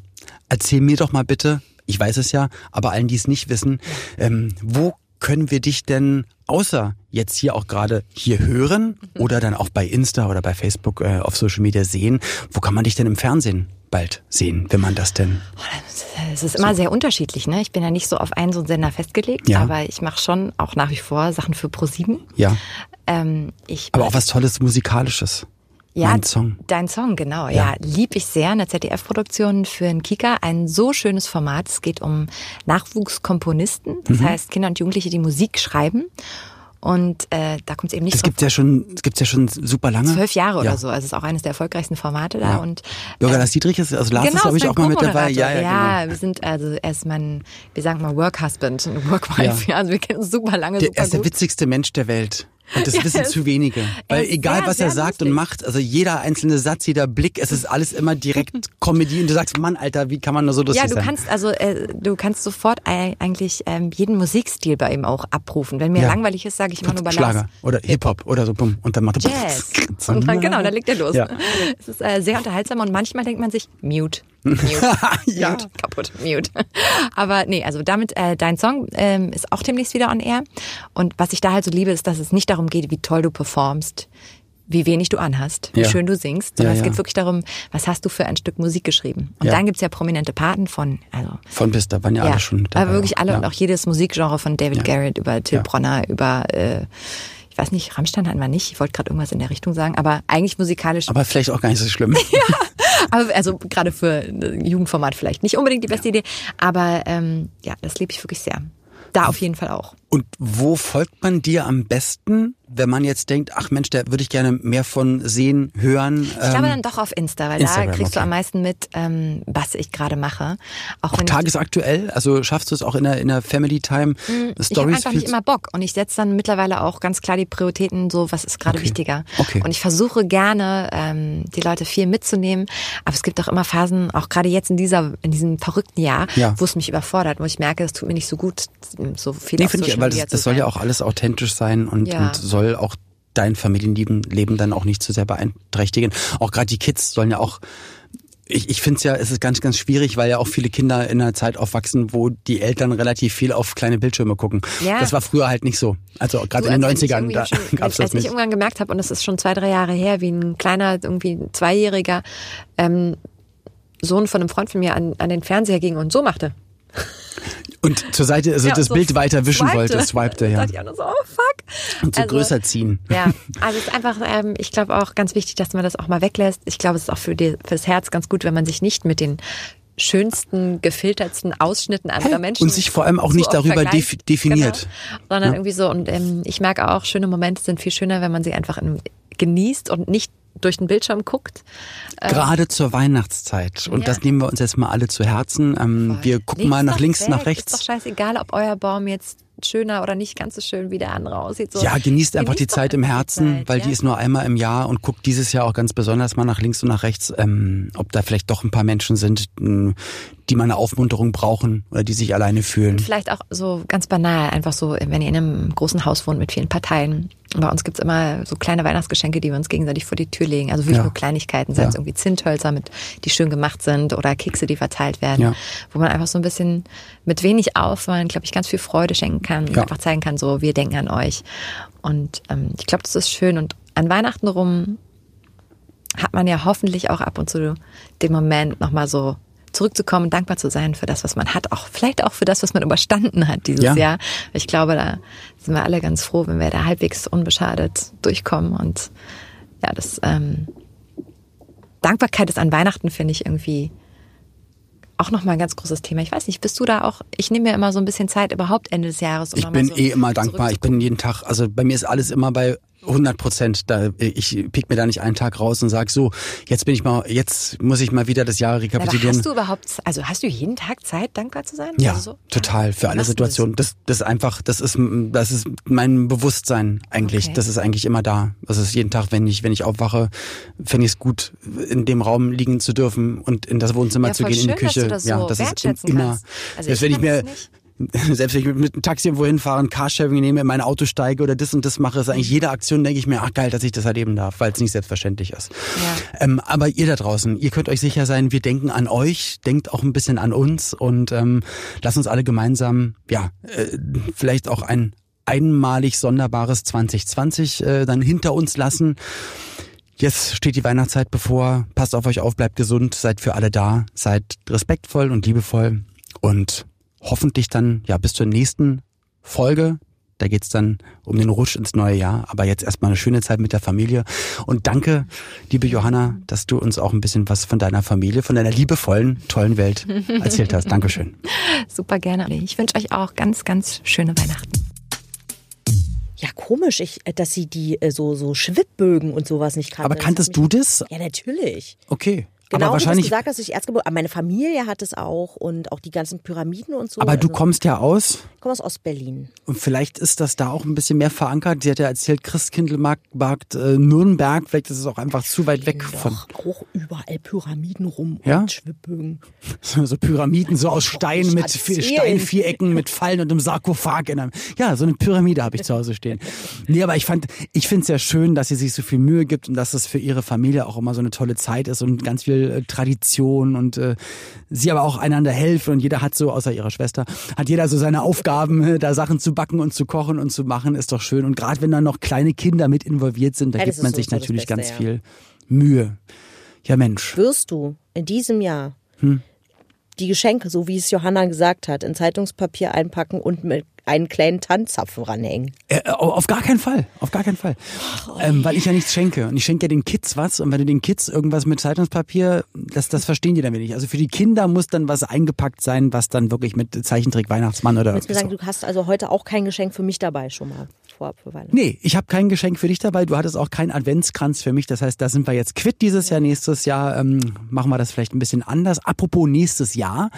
erzähl mir doch mal bitte, ich weiß es ja, aber allen, die es nicht wissen, ähm, wo können wir dich denn außer jetzt hier auch gerade hier hören oder dann auch bei Insta oder bei Facebook äh, auf Social Media sehen? Wo kann man dich denn im Fernsehen bald sehen, wenn man das denn? Es ist immer sehr unterschiedlich. Ne? Ich bin ja nicht so auf einen so einen Sender festgelegt, Ja. aber ich mache schon auch nach wie vor Sachen für ProSieben. Ja, Ähm, aber auch was Tolles Musikalisches. Ja, Mein Song. Dein Song, genau. Ja. Ja, lieb ich sehr. Eine ZDF-Produktion für einen Kika. Ein so schönes Format. Es geht um Nachwuchskomponisten. Das Mhm. heißt Kinder und Jugendliche, die Musik schreiben. Und äh, da kommt es eben nicht Das drauf gibt's ja schon, das gibt's ja schon super lange. zwölf Jahre ja. oder so. Also es ist auch eines der erfolgreichsten Formate da. Ja. Und Bürger äh, Lars Dietrich ist, also Lars ist, glaube ich, auch mal mit dabei. Co-Moderator. Ja, ja, genau. wir sind also er ist mein, wir sagen mal Work Husband, und Work Wife. Ja. Also wir kennen uns super lange, Der, super er ist der gut. witzigste Mensch der Welt. Und das Ja, wissen zu wenige. Weil egal, sehr, was er sagt und lustig. macht, also jeder einzelne Satz, jeder Blick, es ist alles immer direkt [LAUGHS] Comedy. Und du sagst, Mann, Alter, wie kann man nur so lustig Ja, du sein? kannst also äh, du kannst sofort ei- eigentlich ähm, jeden Musikstil bei ihm auch abrufen. Wenn mir Ja. langweilig ist, sage ich immer nur bei Schlager oder Hip-Hop oder so, bumm. Und dann macht er Jazz. Und dann, genau, dann legt er los. Ja. [LAUGHS] Es ist äh, sehr unterhaltsam und manchmal denkt man sich, mute. Mute. [LAUGHS] Ja. Mute. Kaputt. Mute. Aber nee, also damit, äh, dein Song ähm, ist auch demnächst wieder on air. Und was ich da halt so liebe, ist, dass es nicht darum geht, wie toll du performst, wie wenig du anhast, wie Ja. schön du singst, sondern Ja, es ja. geht wirklich darum, was hast du für ein Stück Musik geschrieben. Und Ja. dann gibt's ja prominente Paten von, also Von bis, da waren ja, alle schon dabei. aber wirklich alle ja. und auch jedes Musikgenre von David Ja. Garrett über Till Ja. Bronner, über, äh, ich weiß nicht, Rammstein hatten wir nicht. Ich wollte gerade irgendwas in der Richtung sagen, aber eigentlich musikalisch. Aber vielleicht auch gar nicht so schlimm. [LAUGHS] Aber also gerade für Jugendformat vielleicht nicht unbedingt die beste Idee. Aber ähm, ja, das liebe ich wirklich sehr. Da auf jeden Fall auch. Und wo folgt man dir am besten, wenn man jetzt denkt, ach Mensch, da würde ich gerne mehr von sehen, hören? Ich glaube ähm, dann doch auf Insta, weil Instagram, da kriegst okay. du am meisten mit, ähm, was ich gerade mache. Auch, auch wenn ich tagesaktuell? Also schaffst du es auch in der, in der Family Time? Ich habe Stories einfach viel nicht immer Bock und ich setze dann mittlerweile auch ganz klar die Prioritäten so, was ist gerade Okay. wichtiger. Okay. Und ich versuche gerne, ähm, die Leute viel mitzunehmen, aber es gibt auch immer Phasen, auch gerade jetzt in dieser, in diesem verrückten Jahr, Ja. wo es mich überfordert, wo ich merke, es tut mir nicht so gut, so viel Nee, auf ich, weil das, das soll ja auch alles authentisch sein und, Ja. und soll auch dein Familienleben Leben dann auch nicht zu sehr beeinträchtigen. Auch gerade die Kids sollen ja auch ich, ich finde es ja, es ist ganz, ganz schwierig, weil ja auch viele Kinder in einer Zeit aufwachsen, wo die Eltern relativ viel auf kleine Bildschirme gucken. Ja. Das war früher halt nicht so. Also gerade in den als ich 90ern, irgendwie da schon, [LAUGHS] gab's als das ich nicht. irgendwann gemerkt habe, und das ist schon zwei, drei Jahre her, wie ein kleiner, irgendwie Zweijähriger ähm, Sohn von einem Freund von mir an, an den Fernseher ging und so machte. Und zur Seite, also Ja, das so Bild weiter wischen swipte. wollte, swipte, ja. ich auch nur so, oh fuck. Und so Also, größer ziehen. Ja, [LAUGHS] also es ist einfach, ähm, ich glaube auch ganz wichtig, dass man das auch mal weglässt. Ich glaube, es ist auch für die, fürs Herz ganz gut, wenn man sich nicht mit den schönsten, gefiltertsten Ausschnitten anderer Menschen und sich vor allem auch zu nicht darüber vergleicht. defi- definiert. Genau. Sondern irgendwie so, und ähm, ich merke auch, schöne Momente sind viel schöner, wenn man sie einfach in, genießt und nicht durch den Bildschirm guckt. Gerade zur Weihnachtszeit. Und Ja. das nehmen wir uns jetzt mal alle zu Herzen. Ähm, wir gucken Legt's mal nach doch links, weg. nach Ist doch rechts. scheißegal, ob euer Baum jetzt schöner oder nicht ganz so schön wie der andere aussieht. So, Ja, genießt einfach die genießt doch Zeit im die Herzen, Zeit, weil ja. die ist nur einmal im Jahr und guckt dieses Jahr auch ganz besonders mal nach links und nach rechts, ähm, ob da vielleicht doch ein paar Menschen sind, m, die mal eine Aufmunterung brauchen oder die sich alleine fühlen. Vielleicht auch so ganz banal, einfach so, wenn ihr in einem großen Haus wohnt mit vielen Parteien. Bei uns gibt's immer so kleine Weihnachtsgeschenke, die wir uns gegenseitig vor die Tür legen. Also wirklich Ja. nur Kleinigkeiten, sei es Ja. irgendwie Zinthölzer, mit, die schön gemacht sind oder Kekse, die verteilt werden. Ja. Wo man einfach so ein bisschen mit wenig Aufwand, glaube ich, ganz viel Freude schenken kann und einfach zeigen kann, so, wir denken an euch. Und ähm, ich glaube, das ist schön. Und an Weihnachten rum hat man ja hoffentlich auch ab und zu den Moment nochmal so zurückzukommen, dankbar zu sein für das, was man hat, auch vielleicht auch für das, was man überstanden hat dieses Ja. Jahr. Ich glaube, da sind wir alle ganz froh, wenn wir da halbwegs unbeschadet durchkommen und ja, das ähm, Dankbarkeit ist an Weihnachten finde ich irgendwie auch nochmal ein ganz großes Thema. Ich weiß nicht, bist du da auch, ich nehme mir immer so ein bisschen Zeit überhaupt Ende des Jahres. Um ich bin so eh immer dankbar. Ich bin jeden Tag, also bei mir ist alles immer bei 100 Prozent. Da ich pick mir da nicht einen Tag raus und sag so, jetzt bin ich mal, jetzt muss ich mal wieder das Jahr rekapitulieren. Aber hast du überhaupt, also hast du jeden Tag Zeit, dankbar zu sein? Ja, also so? total für alle Situationen. Das, das ist einfach, das ist, das ist mein Bewusstsein eigentlich. Okay. Das ist eigentlich immer da. Das ist jeden Tag, wenn ich, wenn ich aufwache, finde ich es gut, in dem Raum liegen zu dürfen und in das Wohnzimmer ja, zu gehen, schön, in die Küche. Das so ja, das ist immer. Also das, wenn ich mir selbst wenn ich mit, mit einem Taxi irgendwo hinfahre, ein Carsharing nehme, in mein Auto steige oder das und das mache, ist eigentlich jede Aktion, denke ich mir, ach geil, dass ich das erleben darf, weil es nicht selbstverständlich ist. Ja. Ähm, aber ihr da draußen, ihr könnt euch sicher sein, wir denken an euch, denkt auch ein bisschen an uns und ähm, lasst uns alle gemeinsam, ja, äh, vielleicht auch ein einmalig sonderbares 2020 äh, dann hinter uns lassen. Jetzt steht die Weihnachtszeit bevor. Passt auf euch auf, bleibt gesund, seid für alle da, seid respektvoll und liebevoll und hoffentlich dann ja bis zur nächsten Folge. Da geht's dann um den Rutsch ins neue Jahr. Aber jetzt erstmal eine schöne Zeit mit der Familie. Und danke, liebe Johanna, dass du uns auch ein bisschen was von deiner Familie, von deiner liebevollen, tollen Welt [LAUGHS] erzählt hast. Dankeschön. Super gerne. Ich wünsche euch auch ganz, ganz schöne Weihnachten. Ja, komisch, ich, dass sie die äh, so, so Schwibbögen und sowas nicht kannte. Aber kanntest du das? Ja, natürlich. Okay. Genau, aber wahrscheinlich, wie du gesagt hast, ich Erzgeburt, meine Familie hat es auch und auch die ganzen Pyramiden und so. Aber also, du kommst ja aus? Ich komme aus Ostberlin. Und vielleicht ist das da auch ein bisschen mehr verankert. Sie hat ja erzählt, Christkindlmarkt, äh, Nürnberg, vielleicht ist es auch einfach zu weit weg doch von. auch überall Pyramiden rum ja? und Schwibbögen. [LAUGHS] So, so Pyramiden, so aus Stein mit Steinvierecken, mit Fallen und einem Sarkophag in einem. Ja, so eine Pyramide habe ich zu Hause stehen. Nee, aber ich fand, ich finde es ja schön, dass sie sich so viel Mühe gibt und dass es für ihre Familie auch immer so eine tolle Zeit ist und ganz viel äh, Tradition und äh, sie aber auch einander helfen und jeder hat so, außer ihrer Schwester, hat jeder so seine Aufgaben, äh, da Sachen zu backen und zu kochen und zu machen, ist doch schön. Und gerade wenn da noch kleine Kinder mit involviert sind, da ja, gibt man sich natürlich Beste, ganz ja. viel Mühe. Ja, Mensch. Wirst du in diesem Jahr hm? die Geschenke, so wie es Johanna gesagt hat, in Zeitungspapier einpacken und mit einen kleinen Tanzzapfen ranhängen. Äh, auf gar keinen Fall, auf gar keinen Fall. Ähm, weil ich ja nichts schenke. Und ich schenke ja den Kids was. Und wenn du den Kids irgendwas mit Zeitungspapier, das, das verstehen die dann nicht. Also für die Kinder muss dann was eingepackt sein, was dann wirklich mit Zeichentrick Weihnachtsmann oder. Du mir sagen, so. du hast also heute auch kein Geschenk für mich dabei schon mal? vorab für Weihnachten? Nee, ich habe kein Geschenk für dich dabei. Du hattest auch keinen Adventskranz für mich. Das heißt, da sind wir jetzt quitt dieses Jahr. Nächstes Jahr ähm, machen wir das vielleicht ein bisschen anders. Apropos nächstes Jahr.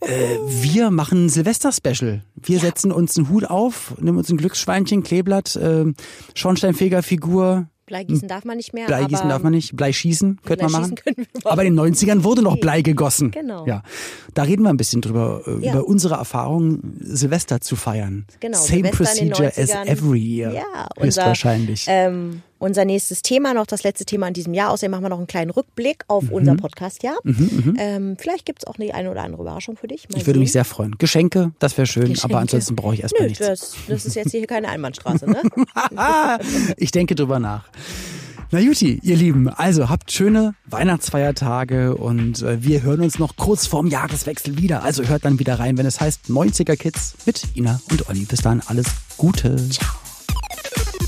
Äh, wir machen Silvester-Special. Wir ja. setzen uns einen Hut auf, nehmen uns ein Glücksschweinchen, Kleeblatt, äh, Schornsteinfegerfigur, Blei gießen darf man nicht mehr. Blei gießen darf man nicht. Blei schießen könnte man machen. Aber in den 90ern wurde noch Blei gegossen. Genau. Ja. Da reden wir ein bisschen drüber, äh, ja. über unsere Erfahrungen, Silvester zu feiern. Genau. Same Silvester procedure as every year. Ja, unser, wahrscheinlich. Ähm, unser nächstes Thema, noch das letzte Thema in diesem Jahr. Außerdem machen wir noch einen kleinen Rückblick auf mhm. unser Podcast-Jahr. Mhm, mhm. ähm, vielleicht gibt es auch eine, eine oder andere Überraschung für dich. Mal ich würde sehen. mich sehr freuen. Geschenke, das wäre schön, Geschenke. aber ansonsten brauche ich erstmal nichts. Das, das ist jetzt hier keine Einbahnstraße, ne? [LAUGHS] ich denke drüber nach. Na Juti, ihr Lieben, also habt schöne Weihnachtsfeiertage und äh, wir hören uns noch kurz vorm Jahreswechsel wieder. Also hört dann wieder rein, wenn es heißt 90er Kids mit Ina und Olli. Bis dann, alles Gute. Ciao.